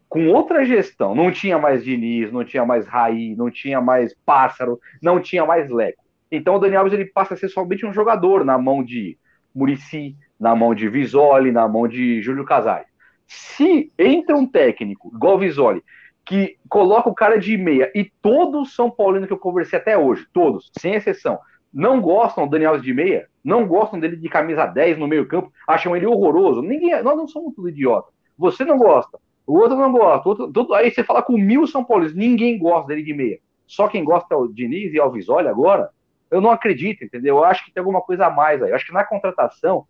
com outra gestão, não tinha mais Diniz, não tinha mais Raí, não tinha mais Pássaro, não tinha mais Leco. Então, o Daniel Alves ele passa a ser somente um jogador na mão de Murici, na mão de Visoli, na mão de Júlio Casares. Se entra um técnico, igual o Visoli, que coloca o cara de meia, e todos São Paulinos que eu conversei até hoje, todos, sem exceção, não gostam do Daniel de meia, não gostam dele de camisa 10 no meio campo, acham ele horroroso. Ninguém, nós não somos tudo idiota. Você não gosta, o outro não gosta, outro, tudo, aí você fala com mil São Paulinos, ninguém gosta dele de meia. Só quem gosta é o Diniz e o Alvisoli agora, eu não acredito, entendeu? Eu acho que tem alguma coisa a mais aí. Eu acho que na contratação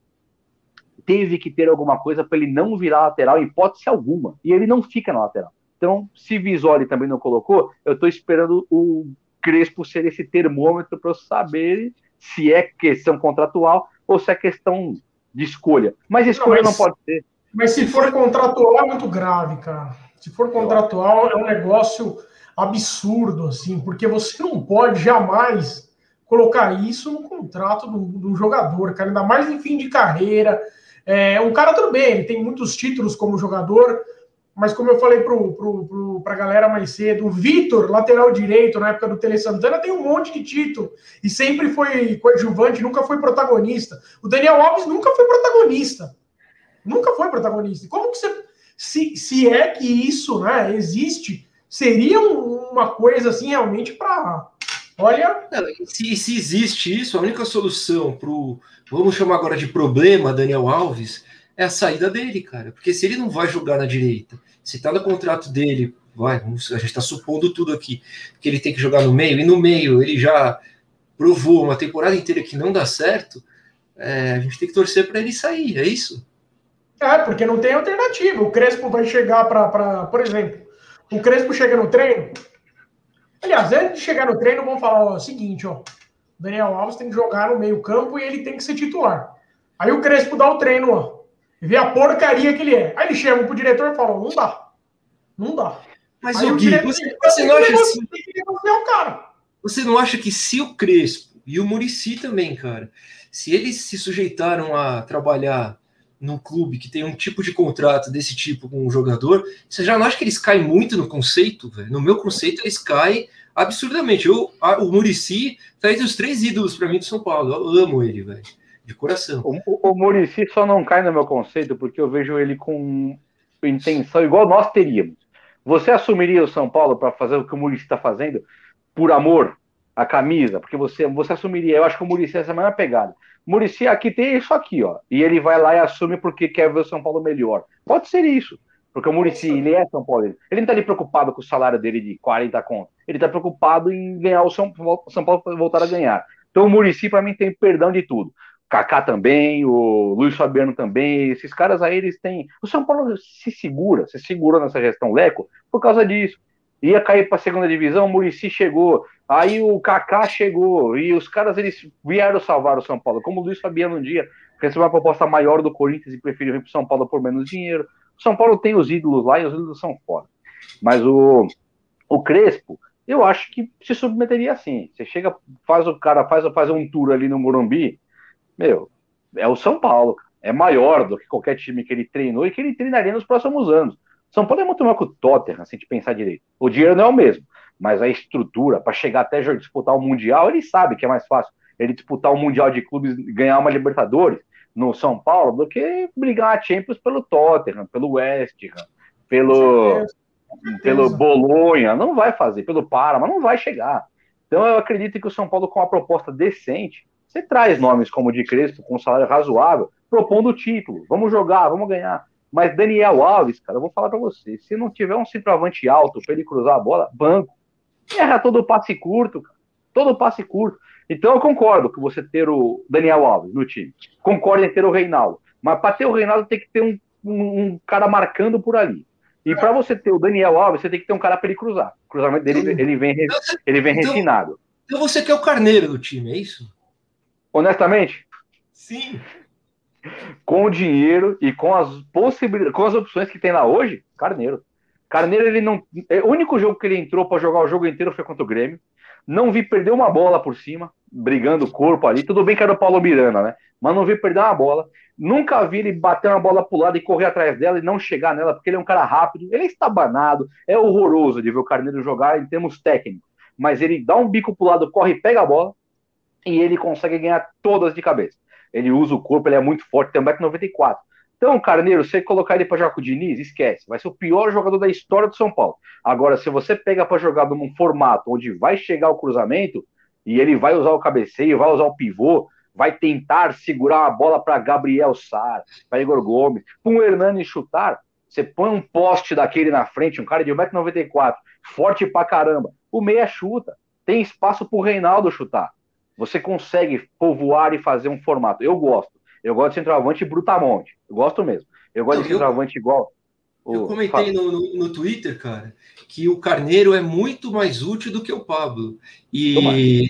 teve que ter alguma coisa para ele não virar lateral hipótese alguma. E ele não fica na lateral. Então, se Visoli também não colocou, eu estou esperando o Crespo ser esse termômetro para eu saber se é questão contratual ou se é questão de escolha. Mas escolha não, mas, não pode ser. Mas se for contratual é muito grave, cara. Se for contratual é um negócio absurdo, assim, porque você não pode jamais colocar isso no contrato do, do jogador, cara, ainda mais em fim de carreira. É, um cara, tudo bem, ele tem muitos títulos como jogador, mas como eu falei para a galera mais cedo, o Vitor, lateral direito, na época do Tele Santana, tem um monte de título e sempre foi coadjuvante, nunca foi protagonista. O Daniel Alves nunca foi protagonista. Nunca foi protagonista. Como que você. Se, se é que isso né, existe, seria uma coisa assim realmente para Olha. Se, se existe isso, a única solução para o. Vamos chamar agora de problema, Daniel Alves, é a saída dele, cara. Porque se ele não vai jogar na direita, se tá no contrato dele, vai, vamos, a gente está supondo tudo aqui, que ele tem que jogar no meio, e no meio ele já provou uma temporada inteira que não dá certo, é, a gente tem que torcer para ele sair, é isso? É, porque não tem alternativa. O Crespo vai chegar para, por exemplo, o Crespo chega no treino, Aliás, antes de chegar no treino, vamos falar ó, o seguinte, ó. Daniel Alves tem que jogar no meio-campo e ele tem que ser titular. Aí o Crespo dá o treino, ó. E vê a porcaria que ele é. Aí ele chama pro diretor e fala: não dá. Não dá. Mas Aí o Gui, você, você não acha assim? O cara. Você não acha que se o Crespo e o Murici também, cara, se eles se sujeitaram a trabalhar num clube que tem um tipo de contrato desse tipo com um jogador, você já não acha que eles caem muito no conceito, velho? No meu conceito, eles caem absurdamente. Eu, a, o Murici tá entre os três ídolos para mim do São Paulo. Eu amo ele, velho. De coração. O, o, o Murici só não cai no meu conceito porque eu vejo ele com intenção igual nós teríamos. Você assumiria o São Paulo para fazer o que o Murici está fazendo por amor à camisa? Porque você, você assumiria. Eu acho que o Murici é essa mesma pegada. Murici aqui tem isso aqui, ó. E ele vai lá e assume porque quer ver o São Paulo melhor. Pode ser isso. Porque o Murici, ele é São Paulo. Ele não tá ali preocupado com o salário dele de 40 contos. Ele tá preocupado em ganhar o São Paulo, São Paulo voltar a ganhar. Então o Murici, para mim, tem perdão de tudo. Kaká também, o Luiz Fabiano também, esses caras aí, eles têm. O São Paulo se segura, se segurou nessa gestão Leco por causa disso. Ia cair para a segunda divisão, o Murici chegou, Aí o Kaká chegou e os caras eles vieram salvar o São Paulo. Como o Luiz Fabiano um dia recebeu uma proposta maior do Corinthians e preferiu vir para o São Paulo por menos dinheiro. O São Paulo tem os ídolos lá e os ídolos são fora. Mas o, o Crespo, eu acho que se submeteria assim. Você chega, faz o cara, faz, faz um tour ali no Morumbi, meu, é o São Paulo. É maior do que qualquer time que ele treinou e que ele treinaria nos próximos anos. São Paulo é muito maior que o Tottenham, se a gente pensar direito. O dinheiro não é o mesmo mas a estrutura para chegar até disputar o Mundial, ele sabe que é mais fácil ele disputar o Mundial de Clubes ganhar uma Libertadores no São Paulo do que brigar a Champions pelo Tottenham, pelo West Ham, pelo, pelo Bolonha. Não vai fazer, pelo Parma, não vai chegar. Então eu acredito que o São Paulo, com uma proposta decente, você traz nomes como o de Crespo, com um salário razoável, propondo o título. Vamos jogar, vamos ganhar. Mas Daniel Alves, cara, eu vou falar para você, se não tiver um centroavante alto para ele cruzar a bola, banco. Erra todo passe curto, todo passe curto. Então eu concordo que você ter o Daniel Alves no time. Concordo em ter o Reinaldo. Mas para ter o Reinaldo tem que ter um, um, um cara marcando por ali. E para você ter o Daniel Alves, você tem que ter um cara para ele cruzar. O cruzamento dele então, ele vem, ele vem então, refinado. Então você quer o carneiro do time, é isso? Honestamente? Sim. Com o dinheiro e com as possibilidades, com as opções que tem lá hoje, carneiro. Carneiro, ele não. É, o único jogo que ele entrou para jogar o jogo inteiro foi contra o Grêmio. Não vi perder uma bola por cima, brigando o corpo ali. Tudo bem que era o Paulo Miranda, né? Mas não vi perder uma bola. Nunca vi ele bater uma bola pro lado e correr atrás dela e não chegar nela, porque ele é um cara rápido. Ele é estabanado. É horroroso de ver o Carneiro jogar em termos técnicos. Mas ele dá um bico pro lado, corre e pega a bola. E ele consegue ganhar todas de cabeça. ele usa o corpo, ele é muito forte, tem 1,94m. Então, Carneiro, você colocar ele para jogar com o Diniz, esquece. Vai ser o pior jogador da história do São Paulo. Agora, se você pega para jogar num formato onde vai chegar o cruzamento e ele vai usar o cabeceio, vai usar o pivô, vai tentar segurar uma bola para Gabriel Sar, para Igor Gomes, para um Hernani chutar, você põe um poste daquele na frente, um cara de 1,94m, forte pra caramba, o meia chuta. Tem espaço pro Reinaldo chutar. Você consegue povoar e fazer um formato. Eu gosto. Eu gosto de centroavante brutamonte. Eu gosto mesmo. Eu gosto Não, de centroavante eu... igual. Eu comentei no, no, no, Twitter, cara, que o Carneiro é muito mais útil do que o Pablo. E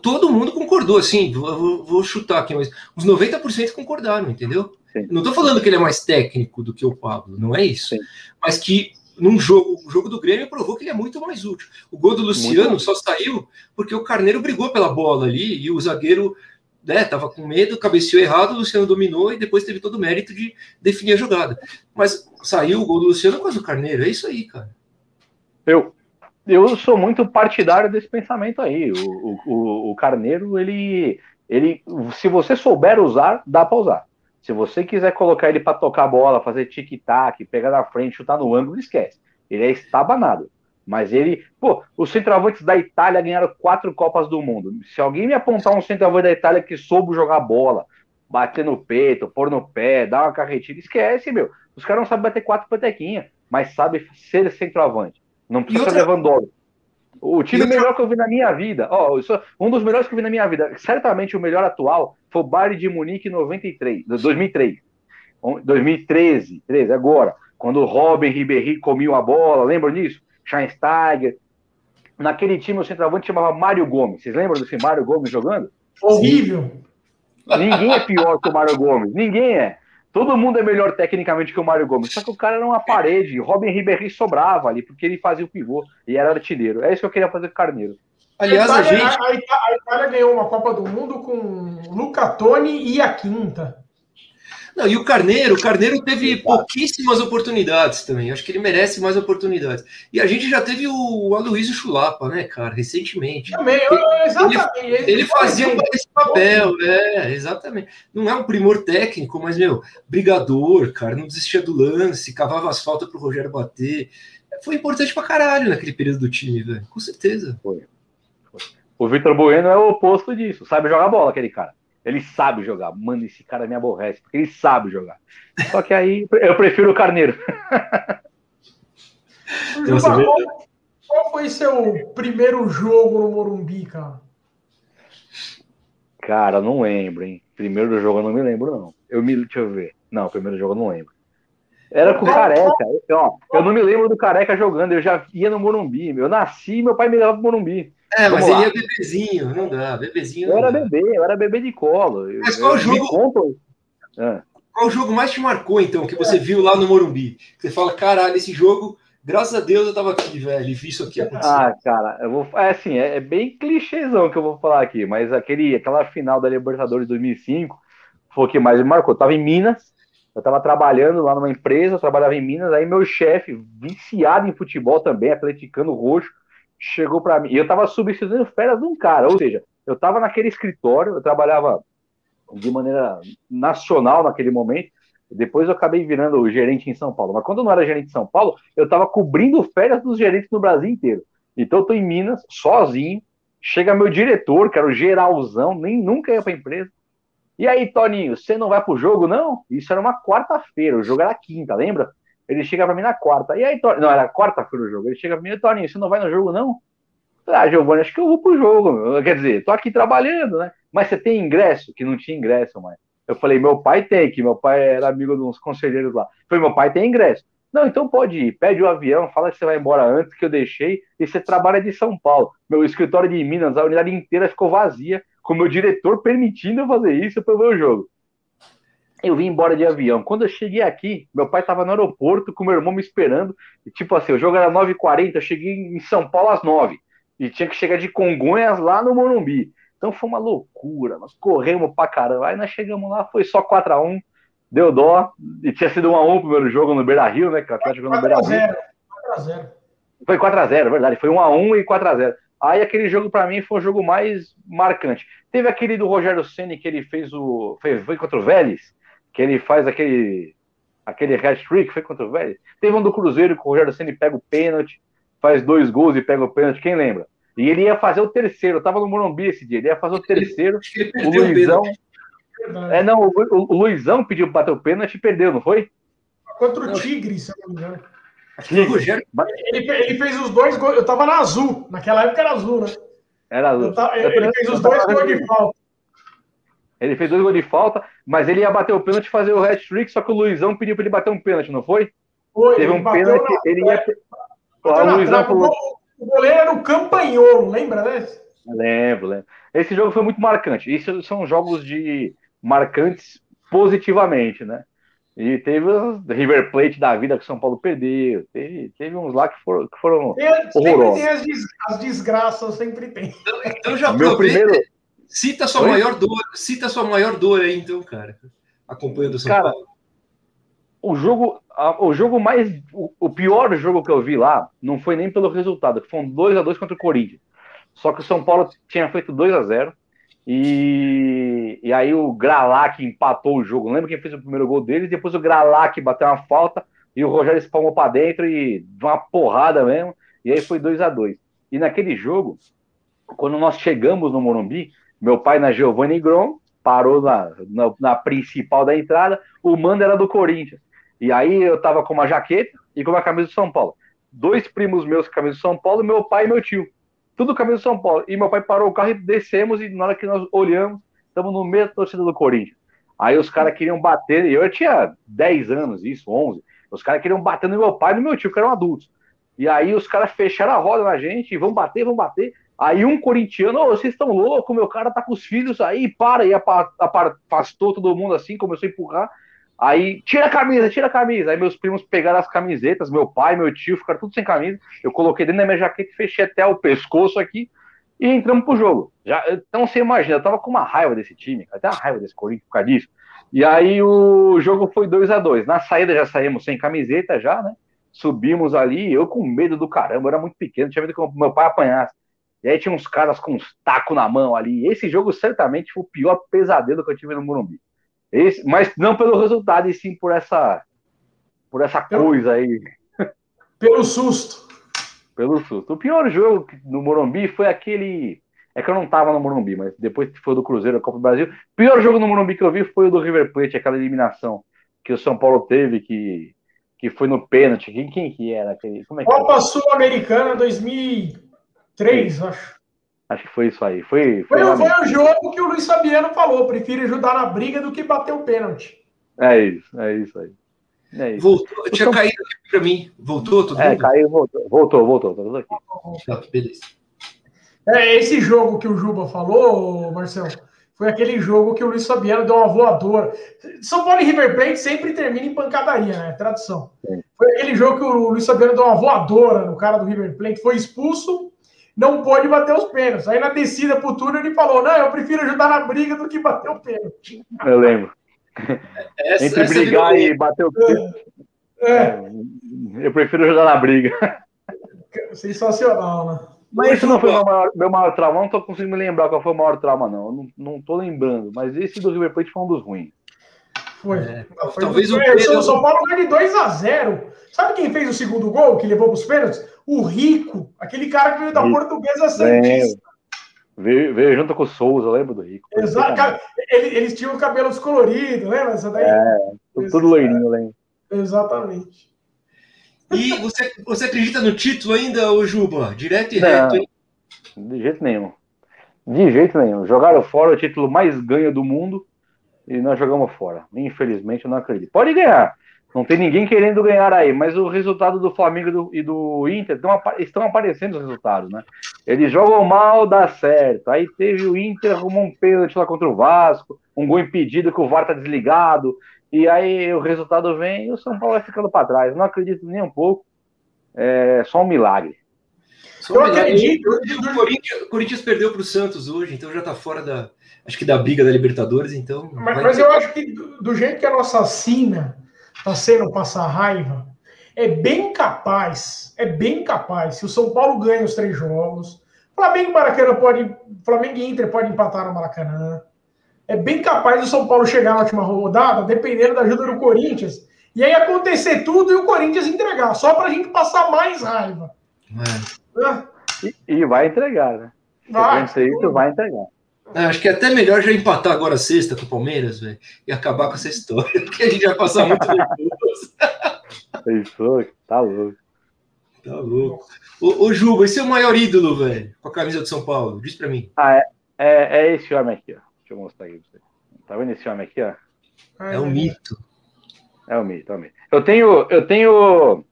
todo mundo concordou, assim, vou, vou, chutar aqui, mas os 90% concordaram, entendeu? Sim. Não estou falando que ele é mais técnico do que o Pablo, não é isso. Sim. Mas que num jogo, o jogo do Grêmio provou que ele é muito mais útil. O gol do Luciano só saiu porque o Carneiro brigou pela bola ali e o zagueiro né, tava com medo, cabeceou errado, o Luciano dominou e depois teve todo o mérito de definir a jogada. Mas saiu o gol do Luciano com o Carneiro, é isso aí, cara. Eu, eu sou muito partidário desse pensamento aí. O, o, o Carneiro, ele, ele, se você souber usar, dá para usar. Se você quiser colocar ele para tocar a bola, fazer tic-tac, pegar na frente, chutar no ângulo, esquece. Ele é estabanado. Mas ele, pô, os centroavantes da Itália ganharam quatro Copas do Mundo. Se alguém me apontar um centroavante da Itália que soube jogar bola, bater no peito, pôr no pé, dar uma carretilha, esquece, meu. Os caras não sabem bater quatro petequinhas, mas sabem ser centroavante. Não precisa outra... ser Lewandowski. O time melhor que eu vi na minha vida, ó, oh, um dos melhores que eu vi na minha vida, certamente o melhor atual, foi o Bayern de Munique em 93, 2003. 2013, 13, agora, quando o Robin Ribéry comia a bola, lembra disso? Scheinsteiger. Naquele time o centroavante chamava Mário Gomes. Vocês lembram desse Mário Gomes jogando? Horrível. Ninguém é pior que o Mário Gomes. Ninguém é. Todo mundo é melhor tecnicamente que o Mário Gomes. Só que o cara era uma parede. Robin Ribéry sobrava ali, porque ele fazia o pivô e era artilheiro. É isso que eu queria fazer com o Carneiro. Aliás, a, Itália, a gente. A Itália, a Itália ganhou uma Copa do Mundo com Luca Toni e a Quinta. Não, e o Carneiro, o Carneiro teve pouquíssimas oportunidades também. Acho que ele merece mais oportunidades. E a gente já teve o Aloysio Chulapa, né, cara, recentemente. Também, exatamente. Ele, ele fazia esse papel, é, exatamente. Não é um primor técnico, mas, meu, brigador, cara, não desistia do lance, cavava as faltas pro Rogério bater. Foi importante pra caralho naquele período do time, velho, com certeza. Foi. O Vitor Bueno é o oposto disso, sabe jogar bola, aquele cara. Ele sabe jogar. Mano, esse cara me aborrece, porque ele sabe jogar. Só que aí eu prefiro o Carneiro. Juba, qual, qual foi seu primeiro jogo no Morumbi, cara? Cara, não lembro, hein? Primeiro jogo eu não me lembro, não. Eu me, deixa eu ver. Não, primeiro jogo eu não lembro. Era com o Careca. Eu, ó, eu não me lembro do Careca jogando. Eu já ia no Morumbi. Eu nasci meu pai me levava pro Morumbi. É, mas ele é bebezinho, não dá. Bebezinho. eu era dá. bebê, eu era bebê de colo. Mas qual eu, jogo. É. Qual jogo mais te marcou, então, que você viu lá no Morumbi? Você fala, caralho, esse jogo, graças a Deus eu tava aqui, velho, e vi isso aqui acontecer. Ah, cara, eu vou. É assim, é, é bem clichêzão que eu vou falar aqui, mas aquele, aquela final da Libertadores 2005 foi o que mais me marcou. Eu tava em Minas, eu tava trabalhando lá numa empresa, eu trabalhava em Minas, aí meu chefe, viciado em futebol também, atleticano roxo, chegou para mim. E eu estava substituindo férias de um cara, ou seja, eu estava naquele escritório, eu trabalhava de maneira nacional naquele momento. Depois eu acabei virando o gerente em São Paulo. Mas quando eu não era gerente de São Paulo, eu estava cobrindo férias dos gerentes no Brasil inteiro. Então eu estou em Minas, sozinho. Chega meu diretor, que era o geralzão, nem nunca ia para a empresa. E aí, Toninho, você não vai pro jogo, não? Isso era uma quarta-feira, o jogo era quinta, lembra? Ele chega pra mim na quarta. E aí, Tony? Não, era quarta-feira o jogo. Ele chega pra mim, Toninho, você não vai no jogo, não? Ah, Giovanni, acho que eu vou pro jogo. Quer dizer, tô aqui trabalhando, né? Mas você tem ingresso? Que não tinha ingresso, mãe. Eu falei, meu pai tem, que meu pai era amigo de uns conselheiros lá. Eu falei, meu pai tem ingresso. Não, então pode ir. Pede o avião, fala que você vai embora antes que eu deixei e você trabalha de São Paulo. Meu escritório de Minas, a unidade inteira ficou vazia, com meu diretor permitindo eu fazer isso para ver o jogo eu vim embora de avião. Quando eu cheguei aqui, meu pai estava no aeroporto com meu irmão me esperando. E, tipo assim, o jogo era 9h40, eu cheguei em São Paulo às 9 E tinha que chegar de Congonhas lá no Morumbi. Então foi uma loucura, nós corremos pra caramba. Aí nós chegamos lá, foi só 4x1, deu dó. E tinha sido 1x1 o primeiro jogo no Beira Rio, né? Que o Atlético jogou no Beira Rio. 4x0. Foi 4x0, verdade. Foi 1x1 e 4x0. Aí aquele jogo para mim foi o jogo mais marcante. Teve aquele do Rogério Ceni que ele fez o foi, foi contra o Vélez, que ele faz aquele aquele hat-trick, foi contra o Vélez. Teve um do Cruzeiro que o Rogério Ceni pega o pênalti, faz dois gols e pega o pênalti, quem lembra? E ele ia fazer o terceiro, eu tava no Morumbi esse dia, ele ia fazer o terceiro, o Luizão... É, não, o, o, o Luizão pediu para bater o pênalti e perdeu, não foi? Contra o Tigre, se não me engano. Ele, ele, fez os dois gols. Eu tava na azul. Naquela época era azul, né? Era azul. Ele fez os dois gols de falta. Ele fez dois gols de falta, mas ele ia bater o pênalti e fazer o hat-trick, só que o Luizão pediu para ele bater um pênalti, não foi? Foi. Teve um pênalti, na, ele ia. O Luizão falou. O goleiro era o Campanholo, lembra, né? Lembro, lembro. Esse jogo foi muito marcante. Isso são jogos de marcantes positivamente, né? E teve os River Plate da vida que o São Paulo perdeu. Teve, teve uns lá que foram, que foram horrorosos. Sempre tem as, des, as, desgraças, sempre tem. Então, então já Meu primeiro... Cita a sua Oi? maior dor. Cita sua maior dor aí, então, cara. Acompanhando o São cara, Paulo. O jogo, o jogo mais. O, pior jogo que eu vi lá não foi nem pelo resultado, foi um 2 a 2 contra o Corinthians. Só que o São Paulo tinha feito 2 a 0 e, e aí o Gralac empatou o jogo. Lembra quem fez o primeiro gol deles? Depois o Gralac bateu uma falta e o Rogério espalmou para dentro e de uma porrada mesmo. E aí foi 2 a 2 E naquele jogo, quando nós chegamos no Morumbi, meu pai na Giovanni Grom parou na, na, na, principal da entrada, o mando era do Corinthians. E aí eu tava com uma jaqueta e com uma camisa do São Paulo. Dois primos meus com camisa do São Paulo, meu pai e meu tio tudo caminho de São Paulo. E meu pai parou o carro e descemos, e na hora que nós olhamos, estamos no meio da torcida do Corinthians. Aí os caras queriam bater, e eu tinha 10 anos, isso, 11. Os caras queriam bater no meu pai e no meu tio, que eram adultos. E aí os caras fecharam a roda na gente, e vão bater, vão bater. Aí um corintiano, oh, vocês estão loucos, meu cara tá com os filhos aí, para, e afastou todo mundo assim, começou a empurrar. Aí, tira a camisa, tira a camisa. Aí meus primos pegaram as camisetas, meu pai, meu tio, ficaram tudo sem camisa. Eu coloquei dentro da minha jaqueta e fechei até o pescoço aqui e entramos pro jogo. Já, então você imagina, eu tava com uma raiva desse time, até uma raiva desse Corinthians por causa disso. E aí o jogo foi 2 a 2 Na saída já saímos sem camiseta já, né? Subimos ali, eu com medo do caramba, eu era muito pequeno, tinha medo que meu pai apanhasse. E aí tinha uns caras com uns tacos na mão ali. Esse jogo certamente foi o pior pesadelo que eu tive no Morumbi. Esse, mas não pelo resultado, e sim por essa, por essa pelo, coisa aí. Pelo susto. Pelo susto. O pior jogo no Morumbi foi aquele. É que eu não tava no Morumbi, mas depois que foi do Cruzeiro, a Copa do Brasil. O pior jogo no Morumbi que eu vi foi o do River Plate, aquela eliminação que o São Paulo teve, que, que foi no pênalti. Quem, quem que era? Como é que Copa Sul-Americana 2003, Sim. acho. Acho que foi isso aí. Foi, foi, foi, foi o jogo que o Luiz Fabiano falou: prefiro ajudar na briga do que bater o pênalti. É isso, é isso aí. É isso. Voltou, tinha então, caído aqui para mim. Voltou tudo? É, caiu, voltou, voltou, voltou, tudo aqui. Ah, beleza. É, esse jogo que o Juba falou, Marcelo, foi aquele jogo que o Luiz Fabiano deu uma voadora. São Paulo e River Plate sempre termina em pancadaria, né? Tradução. Sim. Foi aquele jogo que o Luiz Fabiano deu uma voadora no cara do River Plate, foi expulso não pode bater os pênaltis. Aí na descida pro túnel ele falou: não, eu prefiro ajudar na briga do que bater o pênalti. Eu lembro. Essa, Entre essa brigar e bater o pênalti. É. é. Eu prefiro ajudar na briga. Sensacional, né? Mas isso não foi meu maior, meu maior trauma, não tô conseguindo me lembrar qual foi o maior trauma, não. Eu não, não tô lembrando, mas esse do River Plate foi um dos ruins. Foi. É, foi talvez o Pedro... O São Paulo ganhou de 2 a 0 Sabe quem fez o segundo gol que levou para os pênaltis? O Rico, aquele cara que veio da Portuguesa Santista. Veio, veio junto com o Souza, lembro do Rico. Exato. Eles, eles tinham cabelos coloridos, lembra? Essa daí? É, tudo loirinho, lembro. Exatamente. E você, você acredita no título ainda, ô Juba? Direto e Não, reto, hein? De jeito nenhum. De jeito nenhum. Jogaram fora o título mais ganho do mundo e nós jogamos fora. Infelizmente, eu não acredito. Pode ganhar. Não tem ninguém querendo ganhar aí, mas o resultado do Flamengo e do, e do Inter estão, estão aparecendo os resultados, né? Eles jogam mal, dá certo. Aí teve o Inter, arrumou um pênalti lá contra o Vasco, um gol impedido que o VAR tá desligado, e aí o resultado vem e o São Paulo vai ficando para trás. Não acredito nem um pouco. É só um milagre. Só eu acredito. O Corinthians, o Corinthians perdeu para o Santos hoje, então já está fora da, acho que da briga da Libertadores, então. Mas, mas eu acho que do, do jeito que a nossa assina está sendo passar raiva, é bem capaz, é bem capaz, se o São Paulo ganha os três jogos, Flamengo e Maracanã pode. Flamengo e Inter pode empatar no Maracanã. É bem capaz do São Paulo chegar na última rodada, dependendo da ajuda do Corinthians. E aí acontecer tudo e o Corinthians entregar, só para a gente passar mais raiva. É. É. E, e, vai entregar, né? Vai. Isso vai entregar. É, acho que é até melhor já empatar agora sexta com o Palmeiras, velho, e acabar com essa história, porque a gente vai passar muito nervoso. Pensou? Tá louco. Tá louco. Ô, ô Juba, esse é o maior ídolo, velho, com a camisa de São Paulo? Diz pra mim. Ah, é, é, é esse homem aqui, ó. Deixa eu mostrar aqui pra você. Tá vendo esse homem aqui, ó? É um mito. É o mito, é o mito. Eu tenho, eu tenho,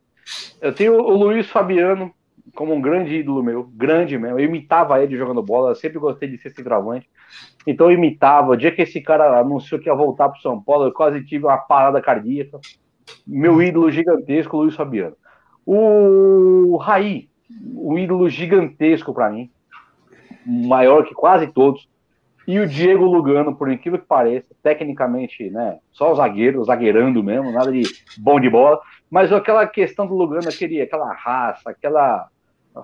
eu tenho o Luiz Fabiano como um grande ídolo meu, grande mesmo. Eu imitava ele jogando bola, sempre gostei de ser centroavante. Então eu imitava. O dia que esse cara anunciou que ia voltar para São Paulo, eu quase tive uma parada cardíaca. Meu ídolo gigantesco, Luiz Fabiano. O Raí, um ídolo gigantesco para mim, maior que quase todos. E o Diego Lugano, por incrível que pareça, tecnicamente, né, só o zagueiro, zagueirando mesmo, nada de bom de bola, mas aquela questão do Lugano, aquele, aquela raça, aquela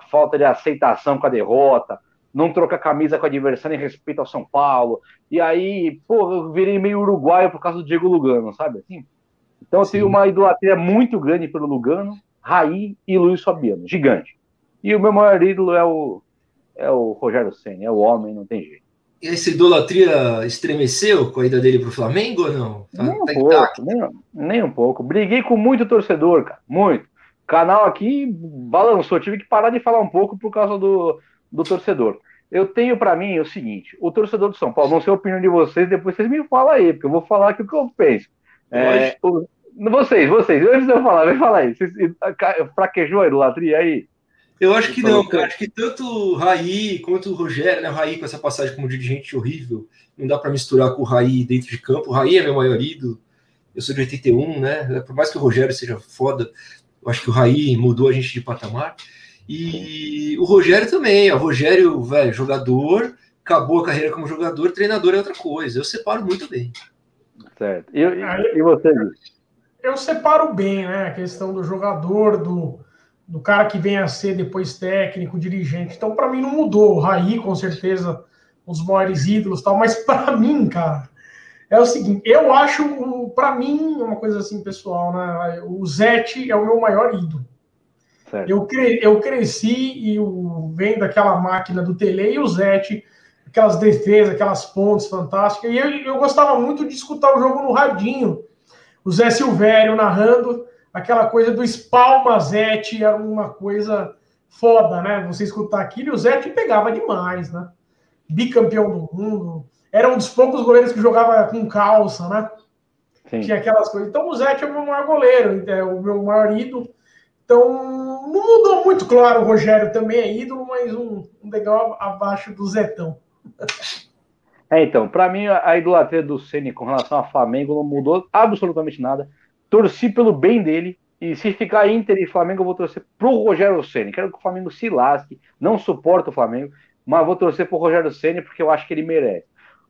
falta de aceitação com a derrota, não troca camisa com a adversário em respeito ao São Paulo, e aí, pô, eu virei meio uruguaio por causa do Diego Lugano, sabe assim? Então eu Sim. tenho uma idolatria muito grande pelo Lugano, Raí e Luiz Fabiano, gigante. E o meu maior ídolo é o, é o Rogério Senna, é o homem, não tem jeito. E essa idolatria estremeceu com a ida dele para o Flamengo ou não? Tá, nem um tá pouco, nem, nem, um pouco. Briguei com muito torcedor, cara, muito. Canal aqui balançou, tive que parar de falar um pouco por causa do, do torcedor. Eu tenho para mim o seguinte: o torcedor do São Paulo, não sei a opinião de vocês, depois vocês me falam aí, porque eu vou falar aqui o que eu penso. É, o, vocês, vocês, antes de eu falar, vem falar aí. Vocês, fraquejou a idolatria aí? Eu acho que não, cara. Acho que tanto o Raí quanto o Rogério, né? O Raí com essa passagem como dirigente horrível, não dá para misturar com o Raí dentro de campo. O Raí é meu maior ídolo. Eu sou de 81, né? Por mais que o Rogério seja foda, eu acho que o Raí mudou a gente de patamar. E o Rogério também. O Rogério, velho, jogador, acabou a carreira como jogador, treinador é outra coisa. Eu separo muito bem. Certo. E, e, e você, Eu separo bem, né? A questão do jogador, do do cara que vem a ser depois técnico, dirigente. Então, para mim, não mudou. O Raí, com certeza, um dos maiores ídolos tal. Mas, para mim, cara, é o seguinte: eu acho, para mim, uma coisa assim pessoal, né? O Zete é o meu maior ídolo. Eu, cre eu cresci e o, vendo aquela máquina do Tele e o Zete, aquelas defesas, aquelas pontes fantásticas. E eu, eu gostava muito de escutar o jogo no radinho. O Zé Silvério narrando aquela coisa do Spalmazete era uma coisa foda, né? Você escutar aquilo, e o Zete pegava demais, né? Bicampeão do mundo. Era um dos poucos goleiros que jogava com calça, né? Sim. Tinha aquelas coisas. Então o Zete é o meu maior goleiro, é o meu maior ídolo. Então, não mudou muito, claro, o Rogério também é ídolo, mas um, um legal abaixo do Zetão. É, então, para mim, a idolatria do Ceni com relação ao Flamengo não mudou absolutamente nada torci pelo bem dele. E se ficar Inter e Flamengo, eu vou torcer pro Rogério Ceni. Quero que o Flamengo se lasque. Não suporto o Flamengo, mas vou torcer pro Rogério Ceni porque eu acho que ele merece.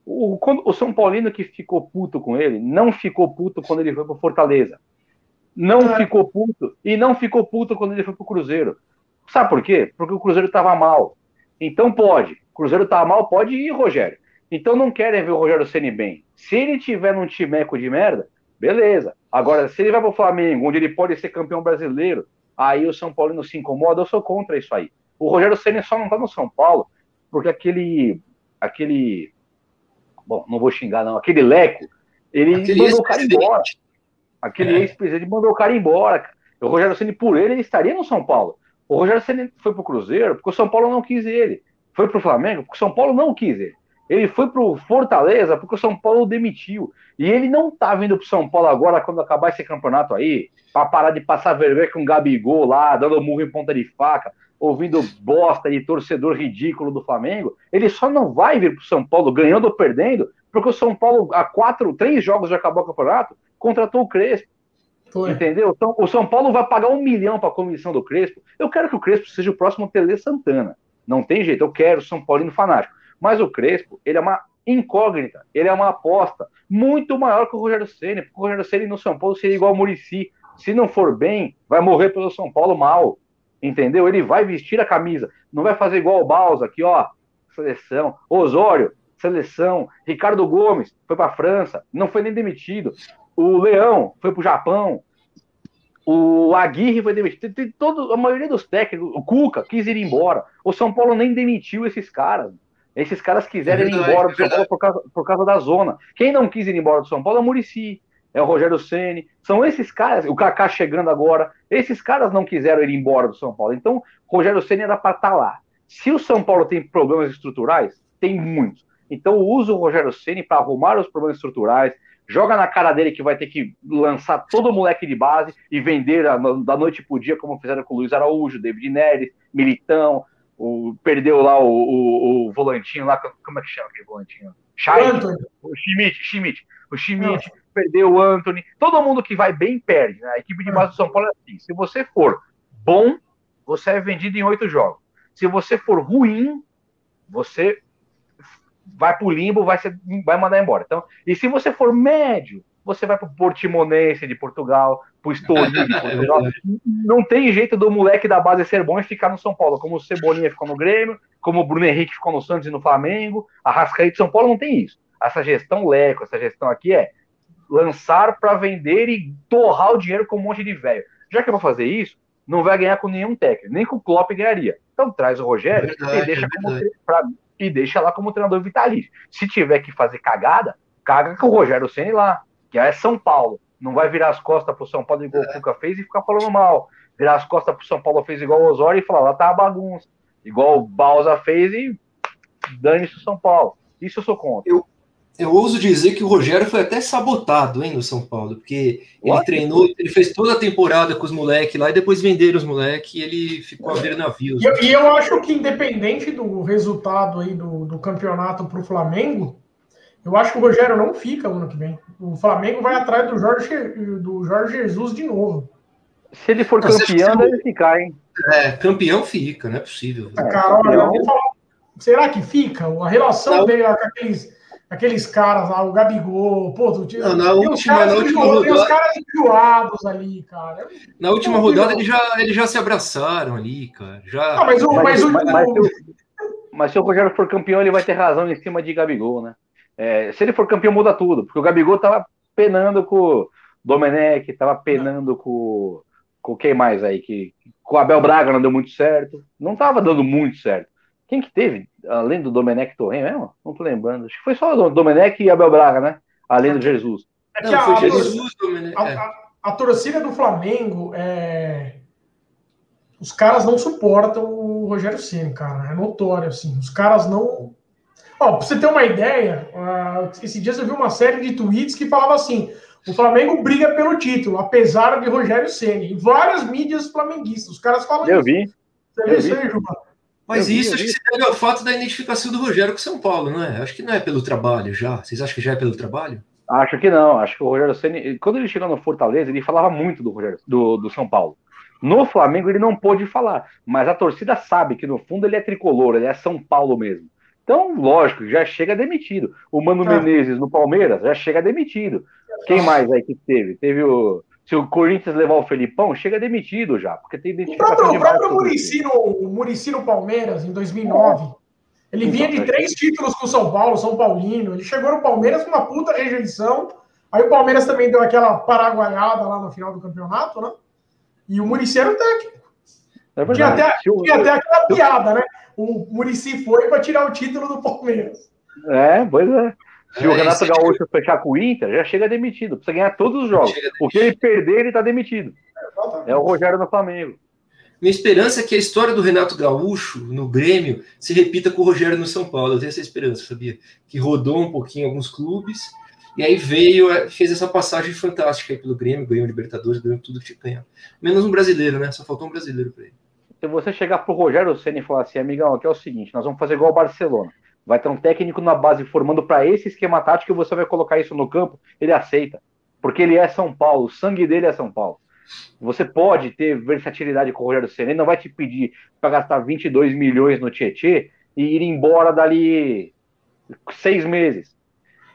O, o São Paulino que ficou puto com ele, não ficou puto quando ele foi pro Fortaleza. Não é. ficou puto. E não ficou puto quando ele foi pro Cruzeiro. Sabe por quê? Porque o Cruzeiro tava mal. Então pode. O Cruzeiro tava mal, pode ir, Rogério. Então não querem ver o Rogério Ceni bem. Se ele tiver num timeco de merda, beleza. Agora, se ele vai para o Flamengo, onde ele pode ser campeão brasileiro, aí o São Paulo não se incomoda, eu sou contra isso aí. O Rogério Senna só não está no São Paulo, porque aquele. aquele. Bom, não vou xingar, não. Aquele Leco, ele aquele mandou o cara embora. Aquele é. ex-presidente mandou o cara embora. O Rogério Senna, por ele, ele estaria no São Paulo. O Rogério Senna foi para o Cruzeiro porque o São Paulo não quis ele. Foi para o Flamengo porque o São Paulo não quis ele. Ele foi para o Fortaleza porque o São Paulo demitiu. E ele não tá vindo pro São Paulo agora, quando acabar esse campeonato aí, para parar de passar vergonha com o Gabigol lá, dando murro em ponta de faca, ouvindo bosta de torcedor ridículo do Flamengo. Ele só não vai vir pro São Paulo ganhando ou perdendo, porque o São Paulo, há quatro, três jogos de acabar o campeonato, contratou o Crespo. Foi. Entendeu? Então, o São Paulo vai pagar um milhão para a comissão do Crespo. Eu quero que o Crespo seja o próximo Tele Santana. Não tem jeito, eu quero São Paulino fanático. Mas o Crespo, ele é uma incógnita. Ele é uma aposta muito maior que o Rogério Ceni, porque o Rogério Ceni no São Paulo seria igual ao Murici. Se não for bem, vai morrer pelo São Paulo mal. Entendeu? Ele vai vestir a camisa, não vai fazer igual o Balsa aqui, ó, seleção, Osório, seleção, Ricardo Gomes foi para a França, não foi nem demitido, o Leão foi para o Japão, o Aguirre foi demitido, tem, todo, a maioria dos técnicos, o Cuca quis ir embora, o São Paulo nem demitiu esses caras, esses caras quiseram é verdade, ir embora do São Paulo por causa, por causa da zona. Quem não quis ir embora do São Paulo é o Murici, é o Rogério Ceni, são esses caras, o Kaká chegando agora, esses caras não quiseram ir embora do São Paulo. Então, Rogério Ceni era para estar tá lá. Se o São Paulo tem problemas estruturais, tem muitos. Então, usa o Rogério Ceni para arrumar os problemas estruturais, joga na cara dele que vai ter que lançar todo o moleque de base e vender da noite pro dia, como fizeram com o Luiz Araújo, David Neres, Militão, o, perdeu lá o, o, o, volantinho lá, como é que chama aquele volantinho? Chay, o Schmidt, Schmidt, o Schmidt, perdeu o Anthony, todo mundo que vai bem perde, né? A equipe de base do São Paulo é assim, se você for bom, você é vendido em oito jogos. Se você for ruim, você vai pro limbo, vai, ser, vai mandar embora. Então, e se você for médio, você vai pro Portimonense de Portugal, pro Estoril de Portugal. Não tem jeito do moleque da base ser bom e ficar no São Paulo, como o Cebolinha ficou no Grêmio, como o Bruno Henrique ficou no Santos e no Flamengo. A Rascaí de São Paulo não tem isso. Essa gestão leco, essa gestão aqui é lançar para vender e torrar o dinheiro com um monte de velho. Já que eu vou fazer isso, não vai ganhar com nenhum técnico, nem com o Klopp ganharia. Então traz o Rogério é verdade, e, deixa é como, pra, e deixa lá como treinador vitalício. Se tiver que fazer cagada, caga com o Rogério Senna lá que é São Paulo. Não vai virar as costas pro São Paulo igual o Cuca fez e ficar falando mal. Virar as costas pro São Paulo fez igual o Osório e falar, lá tá a bagunça. Igual o Balsa fez e dane-se o São Paulo. Isso eu sou contra. Eu, eu ouso dizer que o Rogério foi até sabotado, hein, no São Paulo, porque ele treinou, ele fez toda a temporada com os moleques lá e depois venderam os moleques e ele ficou a ver navios. E, e eu acho que independente do resultado aí do, do campeonato pro Flamengo, eu acho que o Rogério não fica ano que vem. O Flamengo vai atrás do Jorge, do Jorge Jesus de novo. Se ele for campeão, deve ficar, hein? É, campeão fica, não é possível. É, cara, olha, será que fica? A relação não. dele com aqueles, aqueles caras lá, o Gabigol, pô, tu tinha, na última, na última rodada. Tem os caras enjoados ali, cara. Na última rodada eles já, eles já se abraçaram ali, cara. Já... Não, mas, o, mas, mas, mas, mas, mas se o Rogério for campeão, ele vai ter razão em cima de Gabigol, né? É, se ele for campeão, muda tudo, porque o Gabigol tava penando com o Domenech, tava penando com, com quem mais aí? Que, com o Abel Braga não deu muito certo. Não tava dando muito certo. Quem que teve, além do Domenech Torren mesmo? Não tô lembrando. Acho que foi só o Domenech e Abel Braga, né? Além do Jesus. É que não, a, foi Jesus, a, a, é. a, torcida do Flamengo é. Os caras não suportam o Rogério Ceni, cara. É notório, assim. Os caras não Ó, pra você ter uma ideia, uh, esse dia você viu uma série de tweets que falava assim: o Flamengo briga pelo título, apesar de Rogério Ceni. Em várias mídias flamenguistas, os caras falam Eu isso. vi. Você viu isso aí, Juba? Mas isso acho que se deve ao fato da identificação do Rogério com São Paulo, não é? Acho que não é pelo trabalho já. Vocês acham que já é pelo trabalho? Acho que não. Acho que o Rogério Ceni, quando ele chegou no Fortaleza, ele falava muito do Rogério, do, do São Paulo. No Flamengo ele não pôde falar, mas a torcida sabe que no fundo ele é tricolor, ele é São Paulo mesmo. Então, lógico, já chega demitido. O Mano ah. Menezes no Palmeiras já chega demitido. Quem mais aí que teve? Teve o. Se o Corinthians levar o Felipão, chega demitido já, porque tem identificação o próprio, O próprio Murici no, no Palmeiras, em 2009, ele então, vinha de três títulos com o São Paulo, São Paulino. Ele chegou no Palmeiras com uma puta rejeição. Aí o Palmeiras também deu aquela paraguaiada lá no final do campeonato, né? E o Murici era o técnico. É tinha, até, tinha até aquela piada, né? o Murici foi para tirar o título do Palmeiras. É, pois é. Se é, o Renato Gaúcho é... fechar com o Inter, já chega demitido. Precisa ganhar todos os jogos. O que ele perder, ele tá demitido. É, é o Rogério no Flamengo. Minha esperança é que a história do Renato Gaúcho no Grêmio se repita com o Rogério no São Paulo. Eu tenho essa esperança, sabia? Que rodou um pouquinho alguns clubes e aí veio, é, fez essa passagem fantástica aí pelo Grêmio, ganhou Libertadores, ganhou tudo que tinha que ganhar. Menos um brasileiro, né? Só faltou um brasileiro para ele se você chegar pro Rogério Senna e falar assim, amigão, aqui é o seguinte, nós vamos fazer igual o Barcelona. Vai ter um técnico na base formando para esse esquema tático e você vai colocar isso no campo, ele aceita. Porque ele é São Paulo, o sangue dele é São Paulo. Você pode ter versatilidade com o Rogério Senna, ele não vai te pedir para gastar 22 milhões no Tietê e ir embora dali seis meses.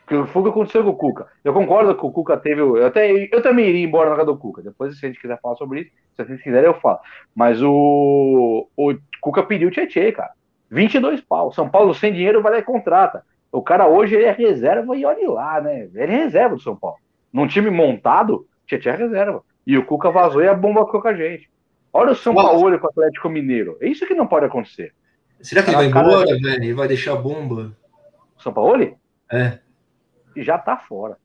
que foi o que aconteceu com o Cuca. Eu concordo que o Cuca teve. Eu, até, eu também iria embora na casa do Cuca. Depois, se a gente quiser falar sobre isso, se vocês quiserem, eu falo. Mas o, o Cuca pediu o Tietchan, cara. 22 pau. São Paulo sem dinheiro vai lá e contrata. O cara hoje ele é reserva e olhe lá, né? Ele é reserva do São Paulo. Num time montado, Tietchan é reserva. E o Cuca vazou e a bomba ficou com a gente. Olha o São Paulo com o Atlético Mineiro. É isso que não pode acontecer. Será que ele vai embora, velho? Ele vai deixar a bomba? São Paulo? É. Já tá fora.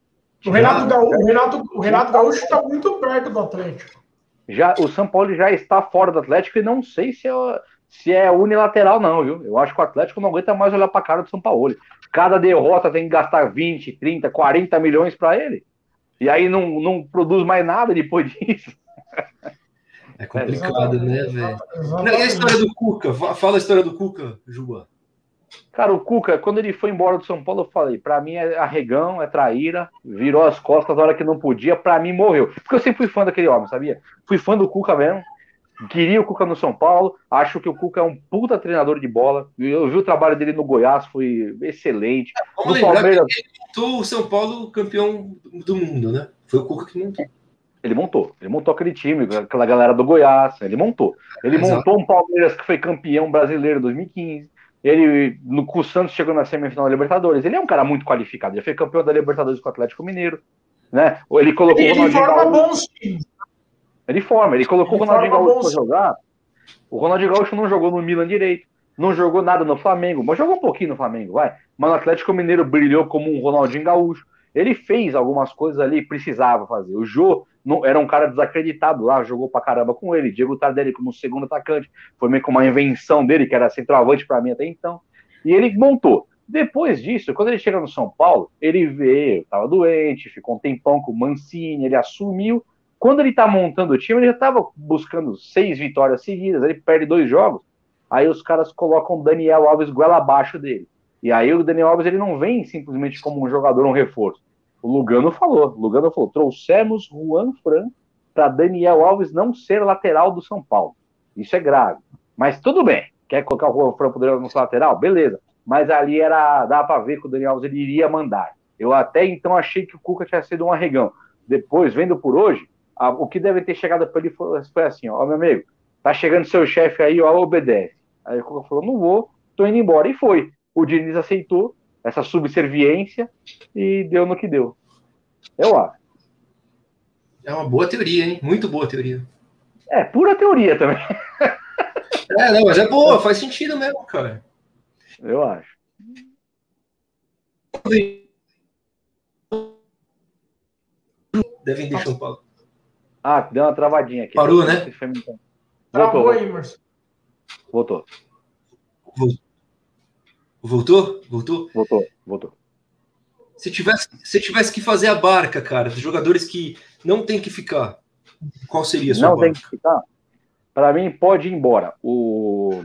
O Renato, Gaúcho, o Renato, o Renato Gaúcho está muito perto do Atlético. Já, o São Paulo já está fora do Atlético e não sei se é, se é unilateral, não, viu? Eu acho que o Atlético não aguenta mais olhar para a cara do São Paulo. Cada derrota tem que gastar 20, 30, 40 milhões para ele. E aí não, não produz mais nada depois disso. É complicado, é, né, velho? E a história do Cuca? Fala a história do Cuca, Juba. Cara, o Cuca, quando ele foi embora do São Paulo, eu falei, para mim é arregão, é traíra, virou as costas na hora que não podia, para mim morreu. Porque eu sempre fui fã daquele homem, sabia? Fui fã do Cuca mesmo, queria o Cuca no São Paulo, acho que o Cuca é um puta treinador de bola. Eu vi o trabalho dele no Goiás, foi excelente. Vamos no Palmeiras... ele montou o São Paulo campeão do mundo, né? Foi o Cuca que montou. Ele montou, ele montou aquele time, aquela galera do Goiás, ele montou. Ele Exato. montou um Palmeiras que foi campeão brasileiro em 2015. Ele, no, o Santos chegou na semifinal da Libertadores. Ele é um cara muito qualificado. Ele foi campeão da Libertadores com o Atlético Mineiro. Né? Ele colocou ele, forma bons Ele forma. Ele colocou ele o Ronaldinho Gaúcho para jogar. O Ronaldinho Gaúcho não jogou no Milan direito. Não jogou nada no Flamengo. Mas jogou um pouquinho no Flamengo, vai. Mas no Atlético Mineiro brilhou como um Ronaldinho Gaúcho. Ele fez algumas coisas ali, precisava fazer. O Jô não, era um cara desacreditado lá, jogou pra caramba com ele. Diego Tardelli como segundo atacante. Foi meio que uma invenção dele, que era centroavante para mim até então. E ele montou. Depois disso, quando ele chega no São Paulo, ele veio, estava doente, ficou um tempão com o Mancini, ele assumiu. Quando ele está montando o time, ele já estava buscando seis vitórias seguidas, ele perde dois jogos. Aí os caras colocam o Daniel Alves goela abaixo dele. E aí o Daniel Alves ele não vem simplesmente como um jogador, um reforço. O Lugano falou. Lugano falou: trouxemos Juan Fran para Daniel Alves não ser lateral do São Paulo. Isso é grave. Mas tudo bem. Quer colocar o Juan Fran não ser lateral? Beleza. Mas ali era dá para ver que o Daniel Alves ele iria mandar. Eu até então achei que o Cuca tinha sido um arregão. Depois, vendo por hoje, a, o que deve ter chegado para ele foi, foi, assim: ó, meu amigo, tá chegando seu chefe aí, ó, obedece. Aí o Cuca falou: não vou, tô indo embora. E foi. O Diniz aceitou, essa subserviência e deu no que deu. Eu acho. É uma boa teoria, hein? Muito boa teoria. É, pura teoria também. É, não, mas é boa, faz sentido mesmo, cara. Eu acho. Devem deixar o Paulo. Ah, deu uma travadinha aqui. Parou, né? Voltou. Voltou. Voltou. Voltou? Voltou? Voltou, voltou. Se tivesse, se tivesse que fazer a barca, cara, dos jogadores que não tem que ficar, qual seria a sua não barca? Não tem que ficar? Para mim, pode ir embora. O,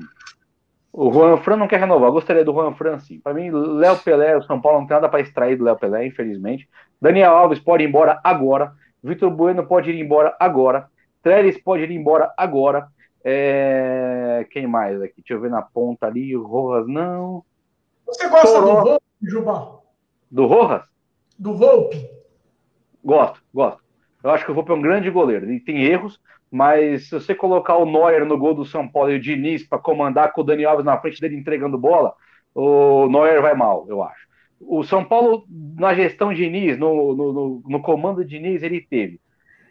o Juan Fran não quer renovar. Eu gostaria do Juan Fran, sim. Para mim, Léo Pelé, o São Paulo não tem nada para extrair do Léo Pelé, infelizmente. Daniel Alves pode ir embora agora. Vitor Bueno pode ir embora agora. Trellis pode ir embora agora. É... Quem mais aqui? Deixa eu ver na ponta ali. O Rojas não. Você gosta Toró. do Volpe, Juba? Do Rojas? Do Volpe. Gosto, gosto. Eu acho que o Volpe é um grande goleiro. Ele tem erros, mas se você colocar o Neuer no gol do São Paulo e o Diniz para comandar com o Dani Alves na frente dele entregando bola, o Neuer vai mal, eu acho. O São Paulo, na gestão Diniz, no, no, no, no comando Diniz, ele teve.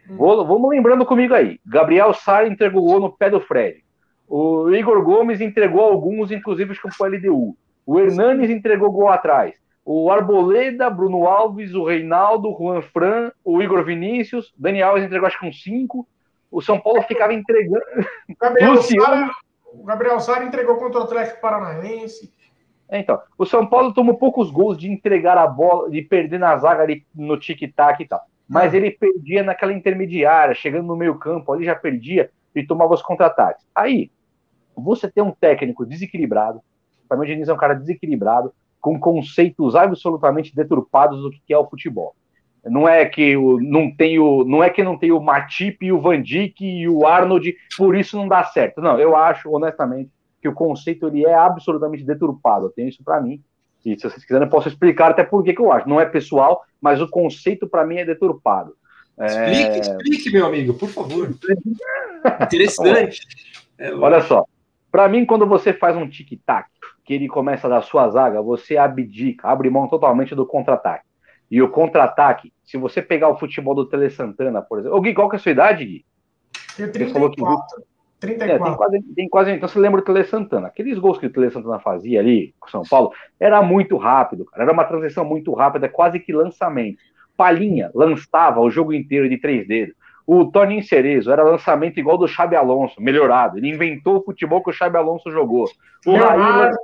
Hum. Vou, vamos lembrando comigo aí. Gabriel Sara entregou gol no pé do Fred. O Igor Gomes entregou alguns, inclusive com o LDU. O Hernanes entregou gol atrás. O Arboleda, Bruno Alves, o Reinaldo, Juan Fran, o Igor Vinícius, Daniel Alves entregou acho que uns cinco. O São Paulo ficava entregando. O Gabriel, Sara, o Gabriel Sara entregou contra o Atlético Paranaense. É, então, o São Paulo tomou poucos gols de entregar a bola, de perder na zaga ali no tic-tac e tal. Mas ele perdia naquela intermediária, chegando no meio-campo, ali já perdia e tomava os contra-ataques. Aí, você tem um técnico desequilibrado, para mim, o Diniz é um cara desequilibrado, com conceitos absolutamente deturpados do que é o futebol. Não é que o, não tem o, não é que não tem o Matip e o Van Dijk e o Arnold, por isso não dá certo. Não, eu acho honestamente que o conceito ele é absolutamente deturpado. Eu tenho isso para mim. E se vocês quiserem, eu posso explicar até por que eu acho. Não é pessoal, mas o conceito para mim é deturpado. Explique, é... explique, meu amigo, por favor. Interessante. É, Olha só, para mim, quando você faz um tic-tac, que ele começa da sua zaga, você abdica, abre mão totalmente do contra-ataque. E o contra-ataque, se você pegar o futebol do Tele Santana, por exemplo. Ô, Gui, qual que é a sua idade, Gui? Tenho 34. 34. É, tem, quase, tem quase. Então você lembra do Tele Santana. Aqueles gols que o Tele Santana fazia ali com São Paulo, era muito rápido, cara. Era uma transição muito rápida, quase que lançamento. Palinha lançava o jogo inteiro de três dedos. O Tony Cerezo era lançamento igual do Xabi Alonso, melhorado. Ele inventou o futebol que o Xabi Alonso jogou. O Leonardo,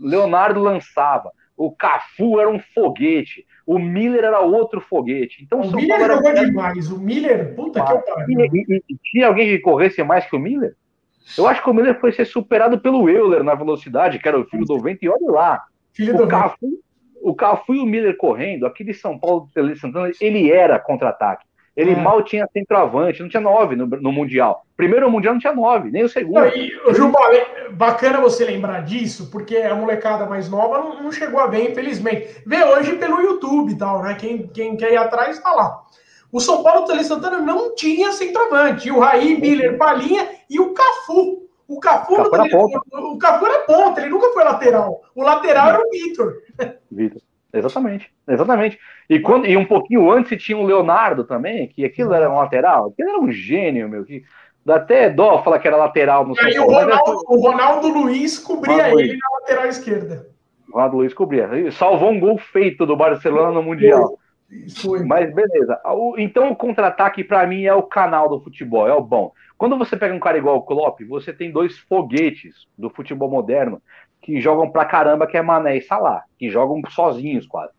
Leonardo lançava. O Cafu era um foguete. O Miller era outro foguete. Então, o São Miller Paulo jogou era... demais. O Miller, puta que pariu. E, tinha alguém que corresse mais que o Miller? Eu acho que o Miller foi ser superado pelo Euler na velocidade, que era o filho do vento, e olha lá. Filho o do Cafu, vento. o Cafu e o Miller correndo, aquele São Paulo Tele Santana, ele era contra-ataque. Ele é. mal tinha centroavante, não tinha nove no, no, Mundial. Primeiro Mundial não tinha nove, nem o segundo. E, Juba, bacana você lembrar disso, porque a molecada mais nova não, não, chegou a ver, infelizmente. Vê hoje pelo YouTube e tal, né? Quem, quem quer ir atrás está lá. O São Paulo Tele Santana não tinha centroavante. O Raí, Miller, Palinha e o Cafu. O Cafu, Cafu era o, o Cafu era ponta, ele nunca foi lateral. O lateral era o Vitor. Vitor. Exatamente, exatamente. E, quando, e um pouquinho antes tinha o Leonardo também, que aquilo era um lateral, aquilo era um gênio, meu. Que dá até dó falar que era lateral no São Paulo. O Ronaldo, o Ronaldo Luiz cobria ele na lateral esquerda. O Ronaldo Luiz cobria. Salvou um gol feito do Barcelona no Mundial. Foi. Mas beleza. Então o contra-ataque para mim é o canal do futebol, é o bom. Quando você pega um cara igual o Klopp, você tem dois foguetes do futebol moderno que jogam pra caramba, que é Mané e Salah, que jogam sozinhos quase.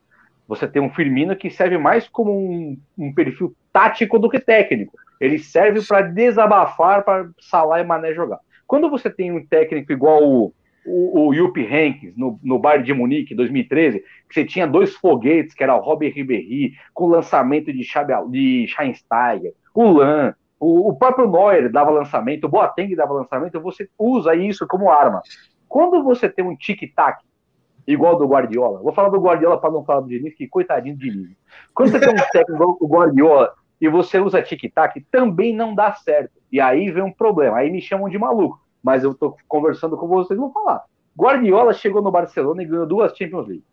Você tem um Firmino que serve mais como um, um perfil tático do que técnico. Ele serve para desabafar para Salah e Mané jogar. Quando você tem um técnico igual o, o, o Jupp Heynckes no, no Bayern de Munique, 2013, que você tinha dois foguetes, que era o Robert Ribéry, com lançamento de, Xabi, de Scheinsteiger, o Lan, o, o próprio Neuer dava lançamento, o Boateng dava lançamento, você usa isso como arma. Quando você tem um tic-tac igual do Guardiola, vou falar do Guardiola para não falar do Diniz, que coitadinho do Diniz. Quando você tem um técnico igual o Guardiola e você usa tic-tac, também não dá certo. E aí vem um problema. Aí me chamam de maluco. Mas eu tô conversando com vocês e vou falar. Guardiola chegou no Barcelona e ganhou duas Champions League.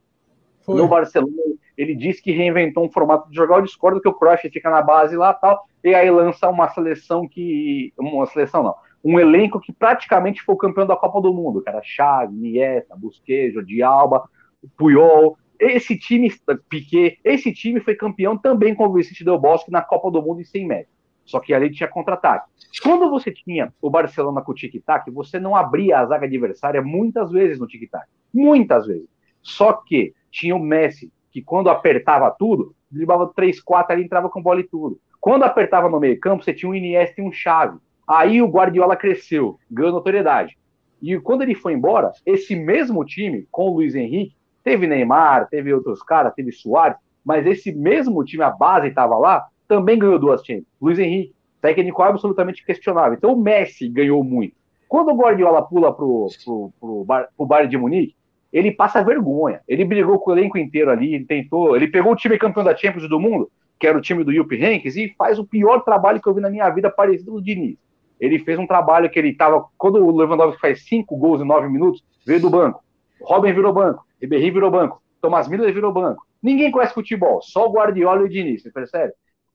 Foi. No Barcelona, ele disse que reinventou um formato de jogar. Eu discordo que o Cruyff fica na base lá tal, e aí lança uma seleção que. Uma seleção não um elenco que praticamente foi campeão da Copa do Mundo, era Xavi, Nieta, Busquets, Jordi Alba, Puyol. Esse time, Piquet, esse time foi campeão também com o Vicente Del Bosque na Copa do Mundo em 100 metros. Só que ali tinha contra-ataque. Quando você tinha o Barcelona com o tic-tac, você não abria a zaga adversária muitas vezes no tic-tac. Muitas vezes. Só que tinha o Messi, que quando apertava tudo, driblava 3, 4 ali entrava com bola e tudo. Quando apertava no meio campo, você tinha um Iniesta e um Xavi. Aí o Guardiola cresceu, ganhou notoriedade. E quando ele foi embora, esse mesmo time, com o Luiz Henrique, teve Neymar, teve outros caras, teve Soares, mas esse mesmo time, a base estava lá, também ganhou duas Champions. Luiz Henrique, técnico absolutamente questionável. Então o Messi ganhou muito. Quando o Guardiola pula pro, pro, pro, bar, pro de Munique, ele passa vergonha. Ele brigou com o elenco inteiro ali, ele tentou, ele pegou o time campeão da Champions do mundo, que era o time do Jupp Heynckes, e faz o pior trabalho que eu vi na minha vida parecido do Diniz ele fez um trabalho que ele estava. Quando o Lewandowski faz cinco gols em nove minutos, veio do banco. Robin virou banco, Ribéry virou banco, Thomas Miller virou banco. Ninguém conhece futebol, só o Guardiola e o Diniz, você percebe?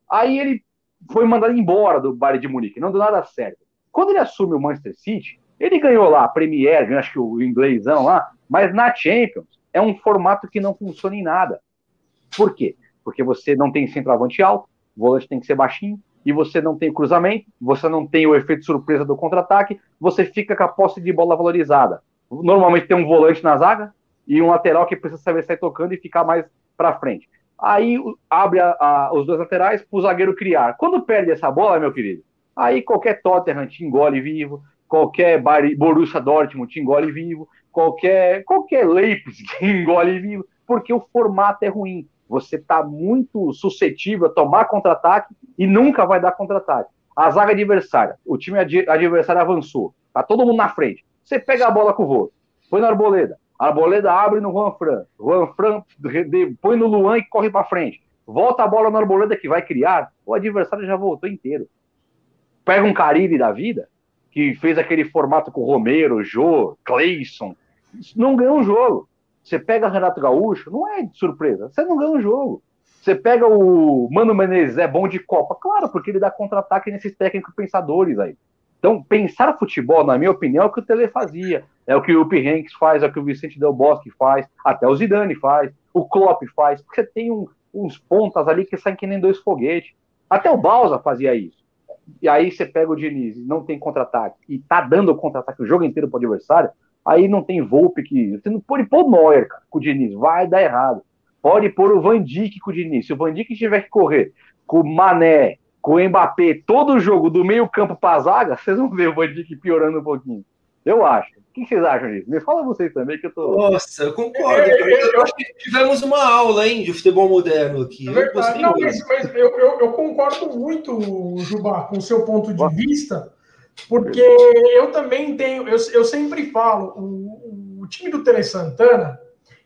Aí ele foi mandado embora do Bayern de Munique, não deu nada certo. Quando ele assume o Manchester City, ele ganhou lá a Premier, ganhou, acho que o inglêsão lá, mas na Champions é um formato que não funciona em nada. Por quê? Porque você não tem centroavante alto, o volante tem que ser baixinho, e você não tem cruzamento, você não tem o efeito surpresa do contra-ataque, você fica com a posse de bola valorizada. Normalmente tem um volante na zaga e um lateral que precisa saber sair tocando e ficar mais para frente. Aí abre a, a, os dois laterais para o zagueiro criar. Quando perde essa bola, meu querido, aí qualquer Tottenham te engole vivo, qualquer Borussia Dortmund te engole vivo, qualquer, qualquer Leipzig te engole vivo, porque o formato é ruim você está muito suscetível a tomar contra-ataque e nunca vai dar contra-ataque. A zaga adversária, o time adversário avançou, tá todo mundo na frente. Você pega a bola com o voo, põe na arboleda. A Arboleda abre no Juan Fran. Juan Fran põe no Luan e corre para frente. Volta a bola na Arboleda que vai criar. O adversário já voltou inteiro. Pega um Caribe da vida, que fez aquele formato com Romero, Jô, Cleison. Não ganhou um jogo. Você pega Renato Gaúcho, não é de surpresa. Você não ganha um jogo. Você pega o Mano Menezes, é bom de Copa? Claro, porque ele dá contra-ataque nesses técnicos pensadores aí. Então, pensar futebol, na minha opinião, é o que o Tele fazia. É o que o Hanks faz, é o que o Vicente Del Bosque faz, até o Zidane faz, o Klopp faz, porque você tem um, uns pontas ali que saem que nem dois foguetes. Até o Balsa fazia isso. E aí você pega o Diniz não tem contra-ataque, e tá dando contra-ataque o jogo inteiro pro adversário, aí não tem Volpe que. Você não pode pôr Neuer, cara, com o Diniz, vai dar errado. Pode pôr o Van Dijk com o Diniz. Se o Van Dijk tiver que correr com o Mané, com o Mbappé, todo o jogo do meio-campo para a zaga, vocês vão ver o Van Dijk piorando um pouquinho. Eu acho. O que vocês acham disso? Me fala vocês também, que eu tô. Nossa, eu concordo. Eu, eu, eu acho que tivemos uma aula, hein, de futebol moderno aqui. É verdade. Não, mas, mas eu, eu, concordo muito, Jubá, com o seu ponto de vista, porque eu também tenho. Eu, eu sempre falo, o, o time do Tele Santana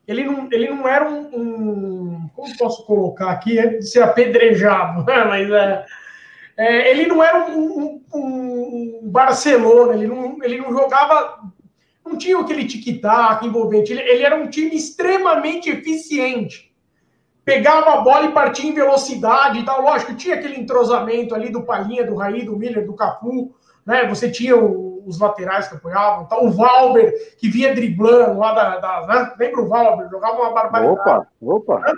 ele não, ele não era um, um Como posso colocar aqui? É de ser apedrejado, né? mas é, é, ele não era um, um, um, Barcelona, ele não, ele não jogava. Não tinha aquele tic-tac envolvente, ele, ele era um time extremamente eficiente. Pegava a bola e partia em velocidade e tal. Lógico, tinha aquele entrosamento ali do Palinha, do Raí, do Miller, do Capu, né? Você tinha o, os laterais que apoiavam, tá? o Valber, que vinha driblando lá da. da né? Lembra o Valber? Jogava uma barbaridade. Opa, opa. Né?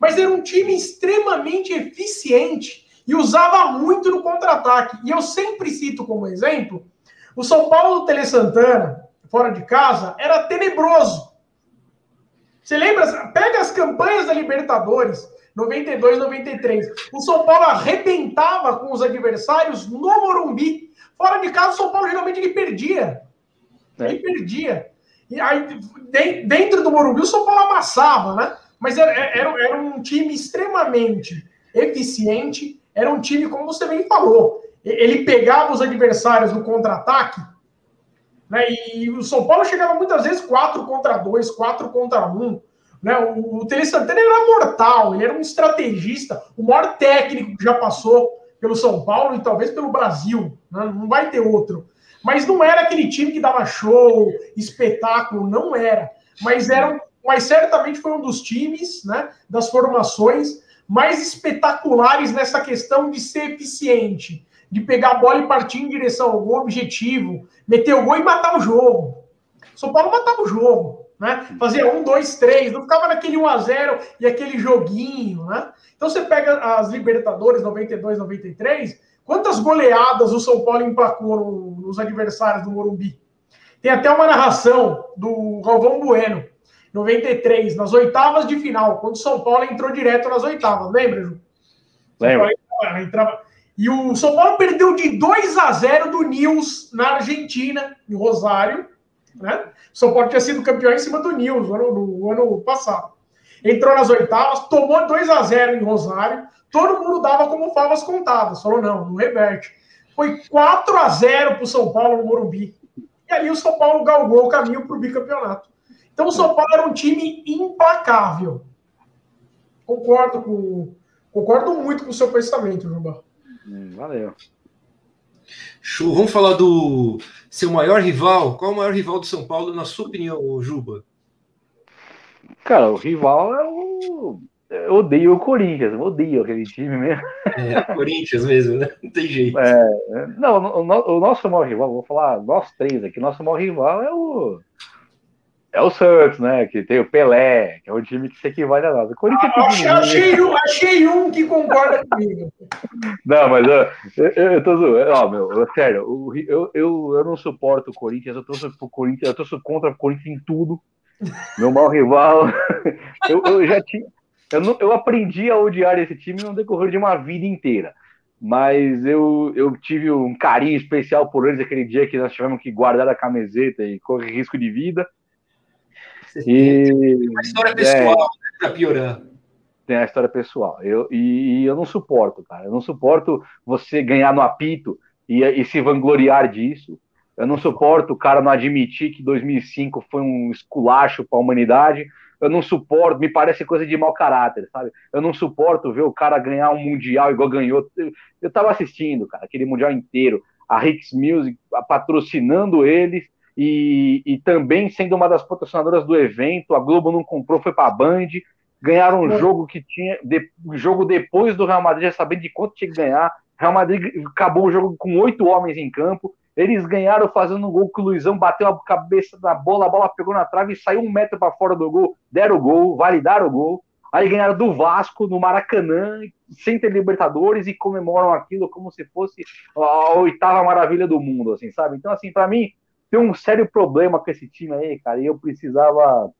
Mas era um time extremamente eficiente e usava muito no contra-ataque. E eu sempre cito como exemplo o São Paulo do Tele Santana, fora de casa, era tenebroso. Você lembra? Pega as campanhas da Libertadores, 92, 93. O São Paulo arrebentava com os adversários no Morumbi. Fora de casa, o São Paulo geralmente ele perdia. É. Ele perdia. E aí, dentro do Morumbi, o São Paulo amassava, né? Mas era, era, era um time extremamente eficiente. Era um time, como você bem falou, ele pegava os adversários no contra-ataque. Né? E o São Paulo chegava muitas vezes 4 contra 2, 4 contra 1. Né? O, o Tele Santana era mortal, ele era um estrategista, o maior técnico que já passou pelo São Paulo e talvez pelo Brasil, né? não vai ter outro. Mas não era aquele time que dava show, espetáculo, não era. Mas era, mas certamente foi um dos times, né, das formações mais espetaculares nessa questão de ser eficiente, de pegar a bola e partir em direção ao gol objetivo, meter o gol e matar o jogo. São Paulo matava o jogo né? Fazia um, dois, três, não ficava naquele 1 a 0 e aquele joguinho, né? Então você pega as Libertadores 92, 93, quantas goleadas o São Paulo emplacou no, nos adversários do Morumbi? Tem até uma narração do Galvão Bueno, 93, nas oitavas de final, quando o São Paulo entrou direto nas oitavas, lembra, Ju? Lembra. Entrava... E o São Paulo perdeu de 2 a 0 do Nils na Argentina, em Rosário, né? São Paulo tinha sido campeão em cima do Nils no ano, no ano passado. Entrou nas oitavas, tomou 2 a 0 em Rosário. Todo mundo dava como favas contadas. Falou, não, não reverte. Foi 4 a 0 para o São Paulo no Morumbi. E ali o São Paulo galgou o caminho para o bicampeonato. Então o São Paulo era um time implacável. Concordo com. Concordo muito com o seu pensamento, Juba. Hum, valeu. Show. Vamos falar do seu maior rival. Qual é o maior rival do São Paulo, na sua opinião, Juba? Cara, o rival é o. Eu odeio o Corinthians, eu odeio aquele time mesmo. É, Corinthians mesmo, né? Não tem jeito. É, não, o, o, nosso maior rival, vou falar nós três aqui, nosso maior rival é o. É o Santos, né? Que tem o Pelé, que é um time que se equivale a nós. O Corinthians ah, achei, achei, um, achei um que concorda comigo. Não, mas eu, eu, eu tô zoando. Ó, meu, sério, eu, eu, eu não suporto o Corinthians, eu torço pro Corinthians, eu torço contra o Corinthians em tudo. Meu maior rival. eu, eu já tinha. Eu, não, eu aprendi a odiar esse time no decorrer de uma vida inteira. Mas eu, eu tive um carinho especial por eles aquele dia que nós tivemos que guardar a camiseta e correr risco de vida. E, tem uma história pessoal, é, né, tá piorando. Tem a história pessoal. Eu, e, e, eu não suporto, cara. Eu não suporto você ganhar no apito e, e se vangloriar disso. Eu não suporto o cara não admitir que 2005 foi um esculacho para a humanidade. Eu não suporto, me parece coisa de mau caráter, sabe? Eu não suporto ver o cara ganhar um mundial igual ganhou. Eu, eu tava assistindo, cara, aquele mundial inteiro, a Hicks Music patrocinando eles e, e também sendo uma das patrocinadoras do evento. A Globo não comprou, foi para a Band. Ganharam um jogo que tinha. De, jogo depois do Real Madrid, já sabendo de quanto tinha que ganhar. Real Madrid acabou o jogo com oito homens em campo. Eles ganharam fazendo um gol que o Luizão bateu a cabeça na bola, a bola pegou na trave e saiu um metro para fora do gol. Deram o gol, validaram o gol. Aí ganharam do Vasco no Maracanã, sem ter Libertadores e comemoram aquilo como se fosse a oitava maravilha do mundo, assim, sabe? Então, assim, para mim, tem um sério problema com esse time aí, cara, e eu precisava.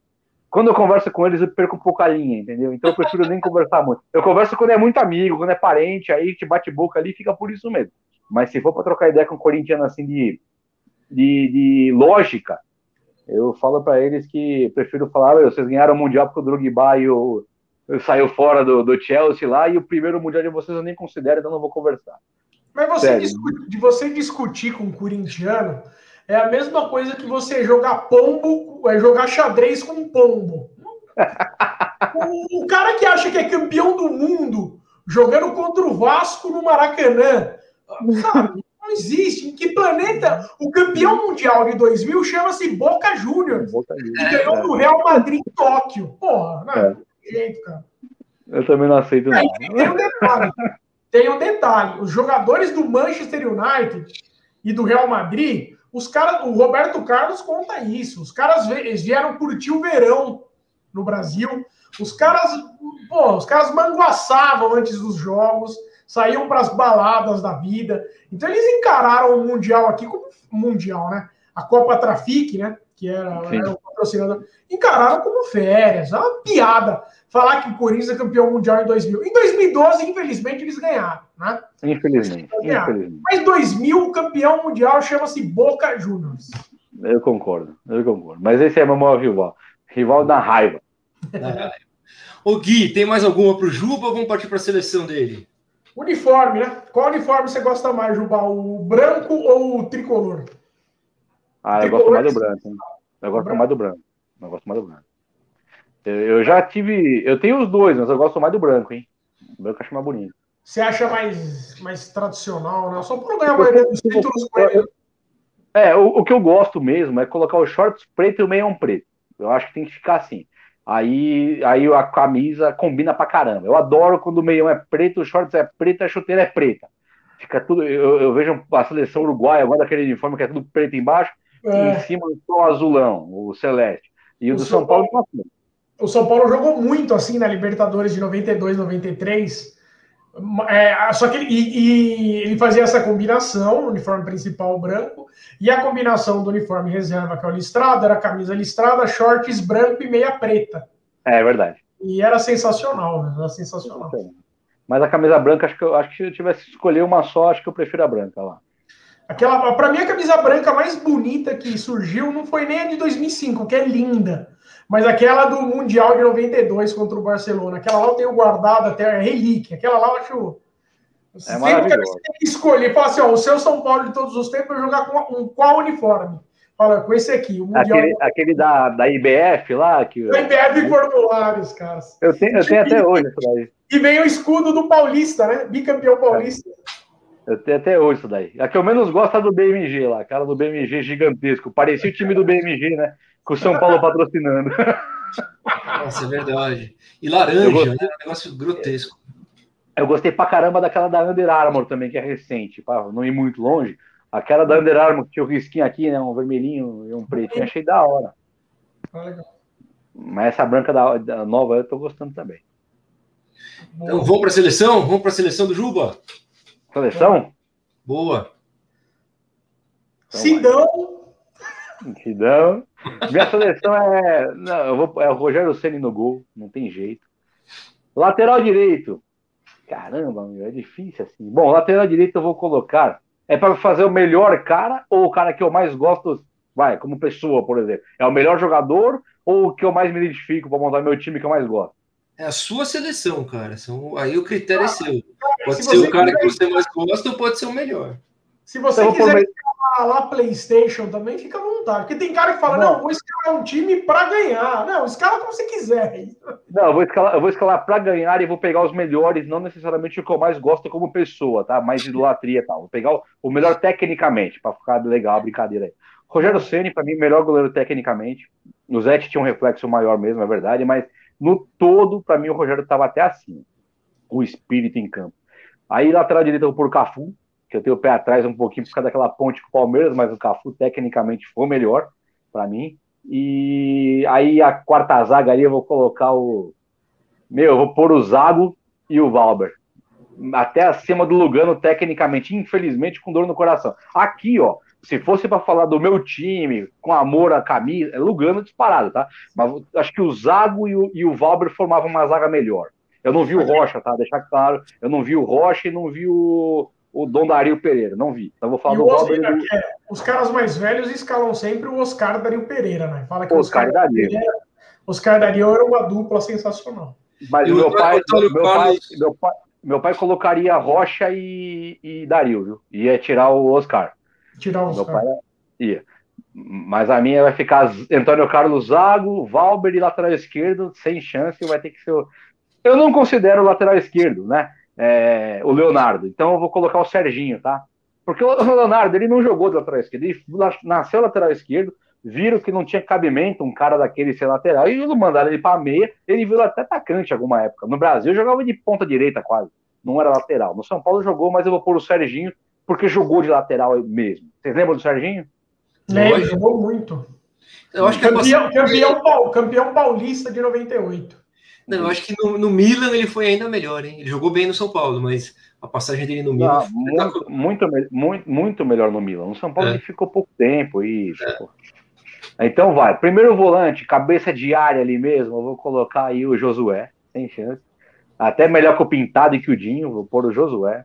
Quando eu converso com eles, eu perco um pouco a linha, entendeu? Então eu prefiro nem conversar muito. Eu converso quando é muito amigo, quando é parente, aí te bate boca ali, fica por isso mesmo. Mas se for para trocar ideia com um corintiano assim de, de, de lógica, eu falo para eles que prefiro falar, vocês ganharam o Mundial porque o Drogba e o, saiu fora do, do Chelsea lá, e o primeiro Mundial de vocês eu nem considero, então não vou conversar. Mas você, discutir, de você discutir com um corintiano, é a mesma coisa que você jogar pombo, é jogar xadrez com pombo. o, o, cara que acha que é campeão do mundo jogando contra o Vasco no Maracanã, sabe? Não existe. Em que planeta o campeão mundial de 2000 chama-se Boca Juniors? Boca Juniors. ganhou é. do Real Madrid em Tóquio. Porra, não é. jeito, cara. Eu também não aceito nada. Tem um detalhe. Tem um detalhe. Os jogadores do Manchester United e do Real Madrid os caras, o Roberto Carlos conta isso. Os caras vieram curtir o verão no Brasil. Os caras, pô, os caras manguaçavam antes dos jogos, saíam para as baladas da vida. Então eles encararam o mundial aqui como mundial, né? A Copa Trafic, né? Que era, era o patrocinador. Encararam como férias. É uma piada falar que o Corinthians é campeão mundial em 2000. Em 2012, infelizmente, eles ganharam, né? Infelizmente. infelizmente. Mas 2000, o campeão mundial chama-se Boca Juniors. Eu concordo, eu concordo. Mas esse é meu maior rival. Rival da raiva. Ô Gui, tem mais alguma para o Juba ou vamos partir para a seleção dele? Uniforme, né? Qual uniforme você gosta mais, Juba? O branco ou o tricolor? Ah, eu gosto mais do branco. Eu gosto mais do branco. Eu gosto mais do branco. Eu já tive. Eu tenho os dois, mas eu gosto mais do branco, hein? O branco eu acho mais bonito. Você acha mais, mais tradicional, né? Só por ganhar dos títulos com ele. É, o, o, que eu gosto mesmo é colocar os shorts preto e o meião preto. Eu acho que tem que ficar assim. Aí, aí a camisa combina pra caramba. Eu adoro quando o meião é preto, o shorts é preto, a chuteira é preta. Fica tudo. Eu, eu vejo a seleção uruguaia, agora daquele uniforme que é tudo preto embaixo, é. em cima o azulão, o celeste. E o, o do São Paulo, Paulo o São Paulo jogou muito assim na Libertadores de 92, 93. É, só que ele, e, e ele fazia essa combinação, uniforme principal branco, e a combinação do uniforme reserva, que é o listrado, era camisa listrada, shorts branco e meia preta. É, é verdade. E era sensacional, né? Era sensacional. Mas a camisa branca, acho que, eu, acho que se eu tivesse que escolher uma só, acho que eu prefiro a branca lá. Aquela, para mim, a camisa branca mais bonita que surgiu não foi nem a de 2005, que é linda. Mas aquela do Mundial de 92 contra o Barcelona, aquela lá eu tenho guardado até a relíquia. Aquela lá eu acho. É maravilhoso. Você tem que escolher, fala assim: ó, o seu São Paulo de todos os tempos, eu jogar com um, qual uniforme? Fala, com esse aqui. O mundial... aquele, aquele da, da IBF lá. Que... Da IBF e formulários, cara. Eu tenho, eu tenho até hoje. E vem o escudo do Paulista, né? Bicampeão paulista. Eu tenho até hoje isso daí. A que eu menos gosto é do BMG lá, aquela do BMG gigantesco. Parecia o time do BMG, né? com o São Paulo patrocinando. Nossa, é verdade. E laranja, gostei, né? Um negócio grotesco. Eu gostei pra caramba daquela da Under Armour também, que é recente, pra não ir muito longe. Aquela da Under Armour que tinha o risquinho aqui, né? Um vermelhinho e um pretinho, achei da hora. Ah, Mas essa branca da, da, nova eu tô gostando também. Então vamos para a seleção? Vamos para a seleção do Juba? Seleção? Boa. Então, Sidão. Sidão. Minha seleção é. Não, eu vou, é o Rogério Ceni no gol, não tem jeito. Lateral direito. Caramba, meu, é difícil assim. Bom, lateral direito eu vou colocar. É para fazer o melhor cara ou o cara que eu mais gosto, vai, como pessoa, por exemplo? É o melhor jogador ou o que eu mais me identifico para montar meu time que eu mais gosto? É a sua seleção, cara. São... Aí o critério é seu. Pode ser o cara que você mais gosta ou pode ser o melhor. Se você então, quiser lá PlayStation também, fica à vontade. Porque tem cara que fala, não, não vou escalar um time para ganhar. Não, escala como você quiser. Não, eu vou escalar, eu vou escalar para ganhar e vou pegar os melhores, não necessariamente o que eu mais gosto como pessoa, tá? Mais idolatria e tal. Vou pegar o, o melhor tecnicamente, para ficar legal a brincadeira aí. Rogério Ceni para mim, melhor goleiro tecnicamente. No Zete tinha um reflexo maior mesmo, é verdade, mas no todo, para mim, o Rogério estava até assim. O espírito em campo. Aí, lateral direita, eu vou por Cafu, que eu tenho o pé atrás um pouquinho por causa daquela ponte com o Palmeiras, mas o Cafu tecnicamente foi melhor para mim. E aí a quarta zaga ali eu vou colocar o. Meu, eu vou pôr o Zago e o Valber. Até acima do Lugano, tecnicamente, infelizmente, com dor no coração. Aqui, ó, se fosse para falar do meu time, com amor à camisa, é Lugano disparado, tá? Mas acho que o Zago e o, e o Valber formavam uma zaga melhor. Eu não vi o Rocha, tá? Deixar claro, eu não vi o Rocha e não vi o, o Dom Dario Pereira, não vi. Então vou falar e do Oscar, do... é, Os caras mais velhos escalam sempre o Oscar Dario Pereira, né? Fala que Oscar, Oscar Dario. Pereira, Oscar Dario era uma dupla sensacional. Mas meu pai, meu, pai, meu, pai, meu pai colocaria Rocha e, e Dario, viu? Ia tirar o Oscar. Tirar o. Meu pai ia. Mas a minha vai ficar Antônio Carlos Zago, Valber e lateral esquerdo, sem chance, vai ter que ser. Eu não considero lateral esquerdo, né? é, o Leonardo. Então eu vou colocar o Serginho, tá? Porque o Leonardo, ele não jogou de lateral esquerdo, ele nasceu lateral esquerdo, viram que não tinha cabimento um cara daquele ser lateral, e mandaram ele para meia, ele virou até atacante alguma época. No Brasil jogava de ponta direita quase, não era lateral. No São Paulo jogou, mas eu vou pôr o Serginho, porque jogou de lateral mesmo. Vocês lembram do Serginho? Lembro, jogou muito. Eu acho que é campeão, campeão, campeão paulista de 98. Não, eu acho que no, no, Milan ele foi ainda melhor, hein? Ele jogou bem no São Paulo, mas a passagem dele no Milan. Não, muito, muito, muito, muito, melhor no Milan. No São Paulo é. ele ficou pouco tempo e. É. Então vai. Primeiro volante, cabeça de área ali mesmo. Eu vou colocar aí o Josué, sem chance. Até melhor que o Pintado e que o Dinho, vou pôr o Josué.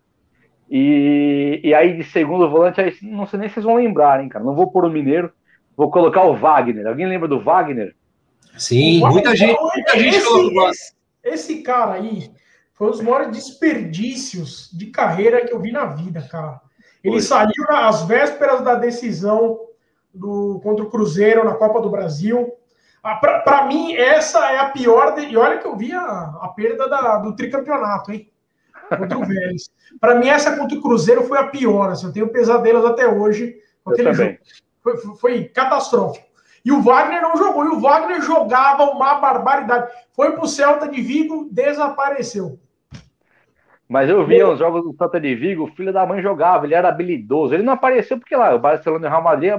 E, e aí de segundo volante, aí, não sei nem se vocês vão lembrar, hein, cara. Não vou pôr o Mineiro, vou colocar o Wagner. Alguém lembra do Wagner? Sim, muita gente, muita gente esse, esse, esse cara aí foi um dos maiores desperdícios de carreira que eu vi na vida, cara. Ele foi. saiu às vésperas da decisão do, contra o Cruzeiro na Copa do Brasil. Ah, Para mim, essa é a pior. De, e olha que eu vi a, a perda da, do tricampeonato, hein? Contra o Vélez. Para mim, essa contra o Cruzeiro foi a pior. Assim, eu tenho pesadelos até hoje. Foi, foi catastrófico. E o Wagner não jogou. E o Wagner jogava uma barbaridade. Foi pro Celta de Vigo, desapareceu. Mas eu via os jogos do Celta de Vigo, o filho da mãe jogava, ele era habilidoso. Ele não apareceu porque lá, o Barcelona e o Real Madrid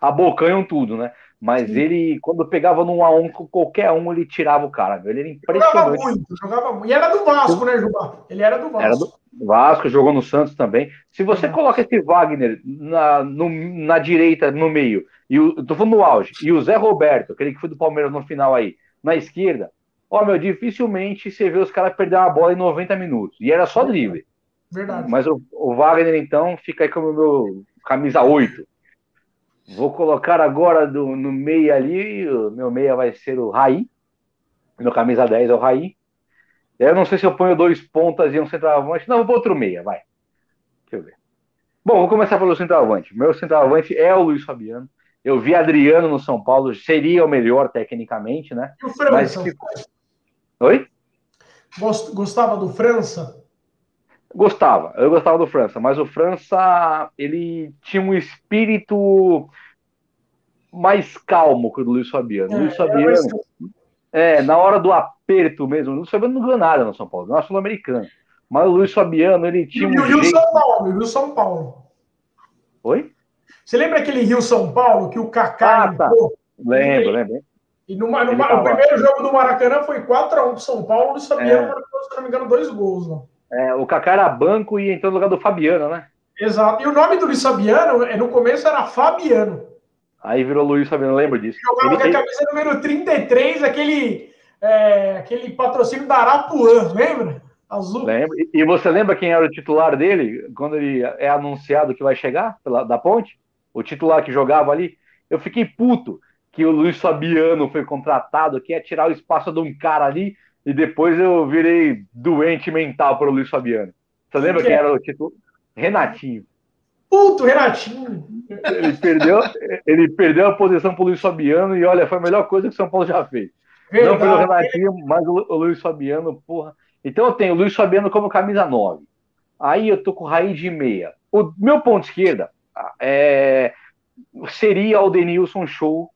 abocanham tudo, né? Mas Sim. ele, quando pegava num a um com qualquer um, ele tirava o cara. Ele era impressionante. Jogava muito, jogava muito. E era do Vasco, né, Juba? Ele era do Vasco. Era do Vasco, jogou no Santos também. Se você uhum. coloca esse Wagner na, no, na direita, no meio, e o, tô falando no auge, e o Zé Roberto, aquele que foi do Palmeiras no final aí, na esquerda, ó, meu, dificilmente você vê os caras perder uma bola em 90 minutos. E era só drible. Verdade. Mas o, o Wagner, então, fica aí como meu camisa 8. Vou colocar agora do, no meio ali, o meu meia vai ser o Raí. Meu camisa 10 é o Raí. Eu não sei se eu ponho dois pontas e um centroavante. Não, vou pôr outro meia, vai. Deixa eu ver. Bom, vou começar pelo centroavante. Meu centroavante é o Luiz Fabiano. Eu vi Adriano no São Paulo, seria o melhor tecnicamente, né? E o França? Mas... Oi? Gostava do França? Gostava, eu gostava do França, mas o França ele tinha um espírito mais calmo que o do Luiz Fabiano. É, Luiz Fabiano, é, na hora do aperto mesmo, o Luiz Fabiano não ganhou nada no São Paulo, não é sul-americano. Mas o Luiz Fabiano, ele tinha e, um. E o São Paulo, e o São Paulo. Oi? Você lembra aquele Rio São Paulo que o Kaká ah, tá. Lembro, lembro. E numa, numa, o primeiro jogo do Maracanã foi 4x1 pro São Paulo, o Fabiano é. marcou, se não me engano, dois gols lá. É, o Kaká era banco e entrou no lugar do Fabiano, né? Exato. E o nome do Luiz Fabiano, é, no começo era Fabiano. Aí virou Luiz Fabiano, lembro disso. Jogava com a camisa ele... número 33, aquele, é, aquele patrocínio da Arapuã, lembra? Azul. Lembro. E, e, você lembra quem era o titular dele quando ele é anunciado que vai chegar pela, da ponte? O titular que jogava ali? Eu fiquei puto que o Luiz Fabiano foi contratado, que ia tirar o espaço de um cara ali e depois eu virei doente mental para o Luiz Fabiano. Você lembra quem era o título? Renatinho. Puto, Renatinho. Ele perdeu, ele perdeu a posição pro Luiz Fabiano e olha, foi a melhor coisa que o São Paulo já fez. Verdade. Não pelo Renatinho, mas o, o Luiz Fabiano, porra. Então eu tenho o Luiz Fabiano como camisa 9. Aí eu tô com o Raí de meia. O meu ponto esquerda é, seria o Denilson Show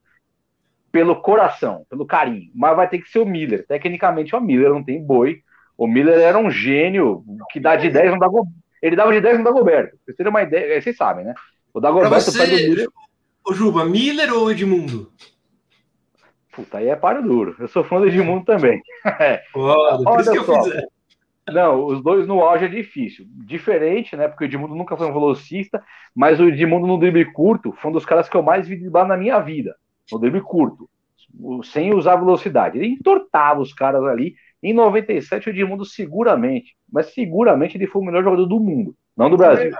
pelo coração, pelo carinho. Mas vai ter que ser o Miller. Tecnicamente, o Miller não tem boi. O Miller era um gênio que dá de 10 não dá Ele dava de 10 no Dagoberto. Vocês terem uma ideia, vocês sabem, né? O Dagoberto você, pega o Miller. Ô, Juba, Miller ou Edmundo? Puta, aí é paro duro. Eu sou fã do Edmundo também. Foda, por isso que eu fiz. Não, os dois no auge é difícil. Diferente, né? Porque o Edmundo nunca foi um velocista, mas o Edmundo no drible curto foi um dos caras que eu mais vi driblar na minha vida. No drible curto, sem usar velocidade. Ele entortava os caras ali. Em 97, o Edmundo seguramente, mas seguramente ele foi o melhor jogador do mundo. Não do Brasil.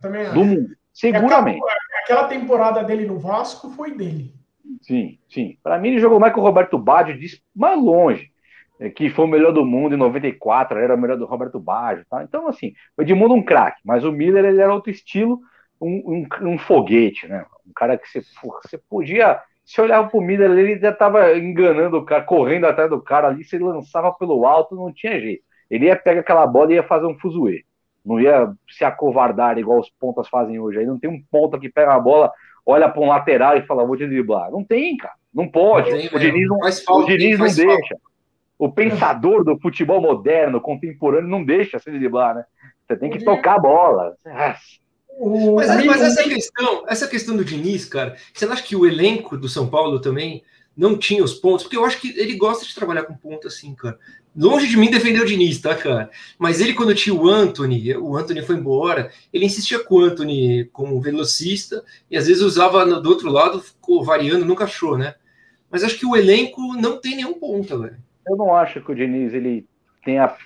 Também, também do mundo. Seguramente. Aquela, aquela temporada dele no Vasco foi dele. Sim, sim. Para mim, ele jogou mais que o Roberto Baggio, mais longe. É, que foi o melhor do mundo em 94, era o melhor do Roberto Baggio. Tá? Então, assim, o Edmundo um craque, mas o Miller ele era outro estilo, um, um, um foguete, né? Um cara que você, você podia. Se olhava pro Miller, ele já estava enganando o cara, correndo atrás do cara ali, se ele lançava pelo alto, não tinha jeito. Ele ia pegar aquela bola e ia fazer um fuzuê. Não ia se acovardar igual os pontas fazem hoje. Aí não tem um ponta que pega a bola, olha para um lateral e fala, vou te driblar. Não tem, cara. Não pode. Não tem, o Diniz não, o Diniz não deixa. O pensador do futebol moderno, contemporâneo, não deixa se driblar, né? Você tem que tocar a bola. Mas, mas, essa questão, essa questão do Diniz, cara, você não acha que o elenco do São Paulo também não tinha os pontos? Porque eu acho que ele gosta de trabalhar com ponto assim, cara. Longe de mim defender o Diniz, tá, cara? Mas ele, quando tinha o Anthony, o Anthony foi embora, ele insistia com o Anthony como velocista e às vezes usava do outro lado, ficou variando, nunca achou, né? Mas acho que o elenco não tem nenhum ponto, velho. Eu não acho que o Diniz ele tenha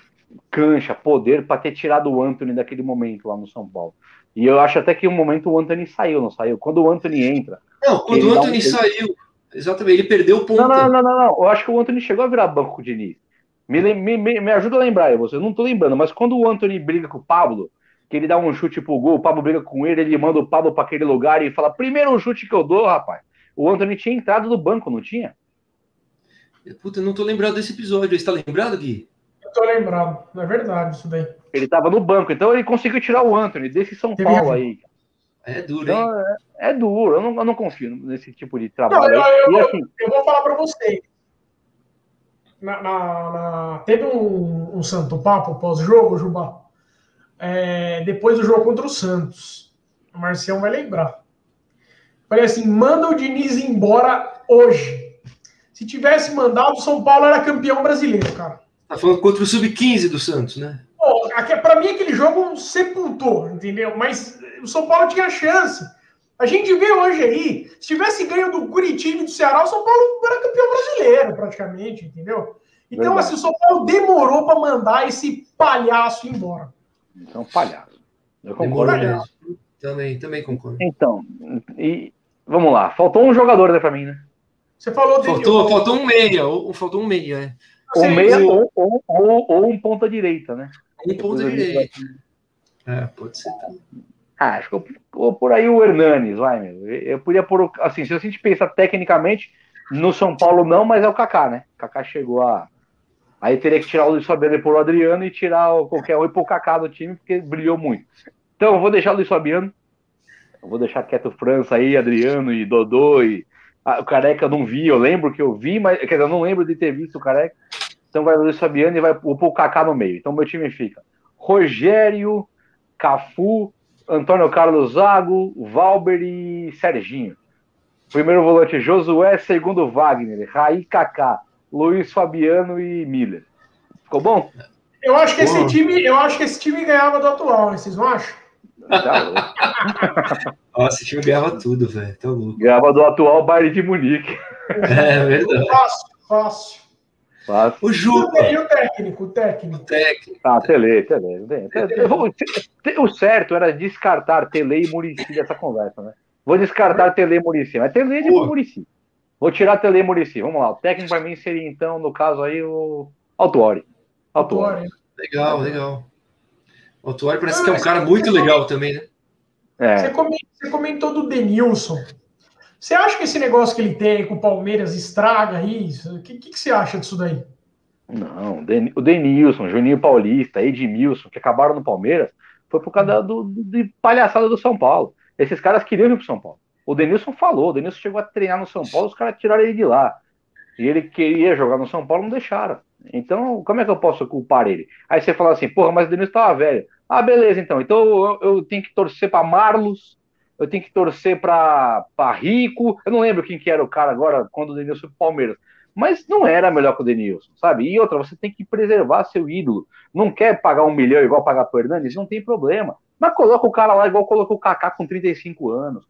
cancha, poder para ter tirado o Anthony daquele momento lá no São Paulo. E eu acho até que um momento o Anthony saiu, não saiu? Quando o Anthony entra. Não, quando o Anthony um... saiu, exatamente, ele perdeu o ponto. Não, não, não, não, não, Eu acho que o Anthony chegou a virar banco com o Diniz. Me, me, me, me ajuda a lembrar, você. Eu não tô lembrando, mas quando o Anthony briga com o Pablo, que ele dá um chute pro gol, o Pablo briga com ele, ele manda o Pablo para aquele lugar e fala: primeiro chute que eu dou, rapaz. O Anthony tinha entrado do banco, não tinha? Puta, eu não tô lembrado desse episódio. Você tá lembrado, Gui? Tô lembrado. Não é verdade isso daí. Ele tava no banco, então ele conseguiu tirar o Anthony desse São Teve Paulo aí. É duro, então, hein? É, é, duro. Eu não, eu não confio nesse tipo de trabalho. Não, eu, eu, assim, eu, vou falar para você. Na, na, na, teve um, um santo papo pós-jogo, Juba. É, depois do jogo contra o Santos. O Marcião vai lembrar. Falei assim: manda o Diniz embora hoje. Se tivesse mandado, o São Paulo era campeão brasileiro, cara. Tá falando contra o Sub-15 do Santos, né? Para mim, aquele jogo sepultou, entendeu? Mas o São Paulo tinha chance. A gente vê hoje aí, se tivesse ganho do Curitiba e do Ceará, o São Paulo era campeão brasileiro, praticamente, entendeu? Então, Verdade. assim, o São Paulo demorou para mandar esse palhaço embora. Então, palhaço. Eu concordo. Demorou Também, também concordo. Então, e vamos lá. Faltou um jogador, né, para mim, né? Você falou faltou, faltou um meia, ou, faltou um meia, é. Ou meia ou, ou, ou, ou, um ponta direita, né? Um ponta direita. É, pode ser Ah, acho que eu, eu por aí o Hernanes, vai, meu. Eu podia pôr, assim, se a gente pensa tecnicamente, no São Paulo não, mas é o Kaká, né? O Kaká chegou a. Aí teria que tirar o Luiz Fabiano e pôr o Adriano e tirar qualquer um e pôr o Kaká do time, porque brilhou muito. Então, eu vou deixar o Luiz Fabiano. Eu vou deixar quieto o França aí, Adriano e Dodô e o Careca eu não vi, eu lembro que eu vi, mas quer dizer, eu não lembro de ter visto o Careca. Então vai o Luiz Fabiano e vai pôr o Kaká no meio. Então meu time fica Rogério, Cafu, Antônio Carlos Zago, Valber e Serginho. Primeiro volante Josué, segundo Wagner, Raí Kaká, Luiz Fabiano e Miller. Ficou bom? Eu acho que esse time, eu acho que esse time ganhava do atual, vocês não acham? Tá Nossa, esse time ganhava tudo, velho. Tá louco. Ganhava do atual Bayern de Munique. É verdade. Fácil, fácil. Fácil. O Juca. E o técnico, o técnico. O técnico. Ah, Tele, Tele. O certo era descartar Tele e Murici dessa conversa, né? Vou descartar Tele e Murici. Mas Tele é de Murici. Vou tirar Tele e Murici. Vamos lá. O técnico para mim seria, então, no caso aí, o Autuori. Autuori. Legal, legal. O Tuori parece que é um cara muito legal também, né? É. Você, comentou, você comentou do Denilson. Você acha que esse negócio que ele tem com o Palmeiras estraga isso? O que, que, que você acha disso daí? Não, o Denilson, Juninho Paulista, Edmilson, que acabaram no Palmeiras, foi por causa do, do, de palhaçada do São Paulo. Esses caras queriam ir pro São Paulo. O Denilson falou, o Denilson chegou a treinar no São Paulo, os caras tiraram ele de lá. E ele queria jogar no São Paulo, não deixaram. Então, como é que eu posso culpar ele? Aí você fala assim, porra, mas o Denilson tava velho. Ah, beleza, então. Então eu, eu tenho que torcer para Marlos, eu tenho que torcer para Rico. Eu não lembro quem que era o cara agora quando o Denilson foi pro Palmeiras. Mas não era melhor que o Denilson, sabe? E outra, você tem que preservar seu ídolo. Não quer pagar um milhão igual pagar pro Hernandes? Não tem problema. Mas coloca o cara lá igual colocou o Kaká com 35 anos.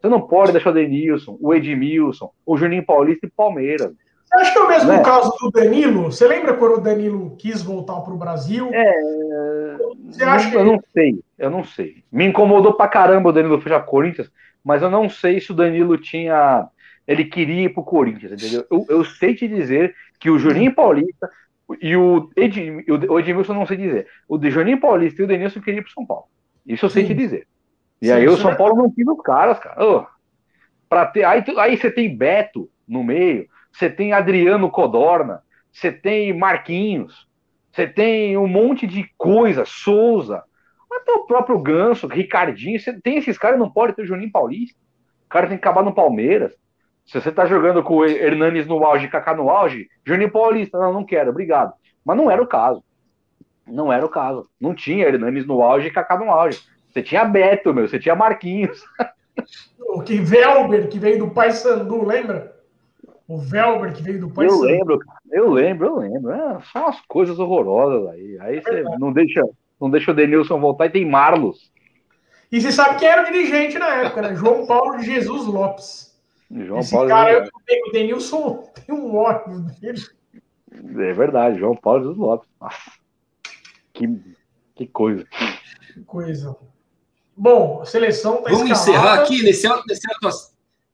Você não pode deixar o Denilson, o Edmilson, o Juninho Paulista e Palmeiras. Você acha que é o mesmo né? caso do Danilo? Você lembra quando o Danilo quis voltar para o Brasil? É. Você acha eu, que... não sei, eu não sei. Me incomodou pra caramba o Danilo fechar Corinthians, mas eu não sei se o Danilo tinha. Ele queria ir pro Corinthians, entendeu? Eu, eu sei te dizer que o Juninho Paulista e o, Ed, o Edmilson não sei dizer. O Juninho Paulista e o Denilson queriam ir pro São Paulo. Isso eu sei Sim. te dizer. E Sim, aí o São é... Paulo não quis os caras, cara. Oh, ter, aí, aí você tem Beto no meio você tem Adriano Codorna, você tem Marquinhos, você tem um monte de coisa, Souza, até o próprio Ganso, Ricardinho, você tem esses caras, não pode ter o Juninho Paulista. O cara tem que acabar no Palmeiras. Se você tá jogando com o Hernanes no auge Kaká no auge, Juninho Paulista, não, não quero, obrigado. Mas não era o caso. Não era o caso. Não tinha Hernanes no auge e Kaká no auge. Você tinha Beto, meu, você tinha Marquinhos. O que Velber, que veio do Paysandu, lembra? O Velber que veio do Pai Eu lembro, eu lembro, eu lembro. É, são umas coisas horrorosas aí. Aí você não deixa, não deixa o Denilson voltar e tem Marlos. E você sabe quem era o dirigente na época, né? João Paulo de Jesus Lopes. João Esse Paulo cara, eu tenho, o Denilson tem um ótimo dele. É verdade, João Paulo de Jesus Lopes. Nossa. Que, que coisa. Que coisa. Bom, a seleção tá Vamos escalada. encerrar aqui nesse, nesse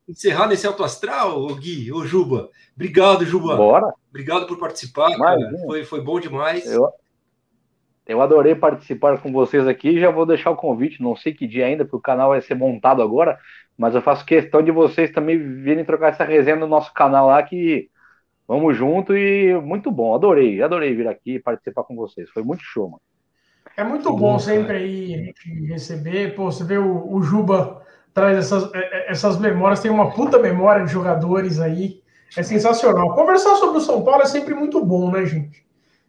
encerrar nesse alto astral, ô Gui, ô Juba. Obrigado, Juba. Bora. Obrigado por participar. Foi, foi bom demais. Eu, eu adorei participar com vocês aqui. Já vou deixar o convite, não sei que dia ainda, porque o canal vai ser montado agora, mas eu faço questão de vocês também virem trocar essa resenha no nosso canal lá, que vamos junto e muito bom. Adorei, adorei vir aqui participar com vocês. Foi muito show, mano. É muito bom, bom sempre aí receber. Pô, você vê o, o Juba traz essas, é, é, essas memórias, tem uma puta memória de jogadores aí. É sensacional. Conversar sobre o São Paulo é sempre muito bom, né, gente?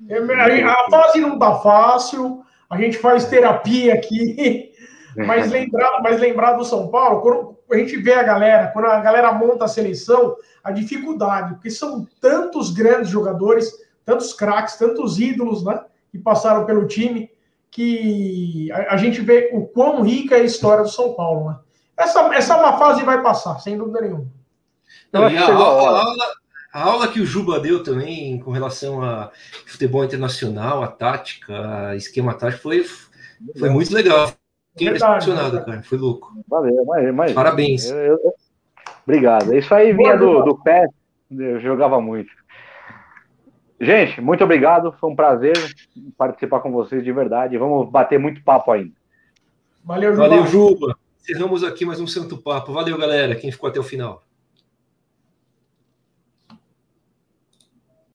É, a fase não tá fácil, a gente faz terapia aqui, mas lembrar, mas lembrar do São Paulo, quando a gente vê a galera, quando a galera monta a seleção, a dificuldade, porque são tantos grandes jogadores, tantos craques, tantos ídolos, né, que passaram pelo time, que a, a gente vê o quão rica é a história do São Paulo, né? Essa, essa é uma fase vai passar, sem dúvida nenhuma. Não, a, a, aula, a, aula, que o Juba deu também com relação a futebol internacional, a tática, a esquema tático, foi, foi muito legal. Fiquei impressionado, cara. Foi louco. Valeu, mas, mas Parabéns. Eu, eu, obrigado. Isso aí vinha do, do pé, eu jogava muito. Gente, muito obrigado. Foi um prazer participar com vocês de verdade. Vamos bater muito papo ainda. Valeu, Juba. Valeu, Juba. Encerramos aqui mais um Santo Papo. Valeu, galera, quem ficou até o final.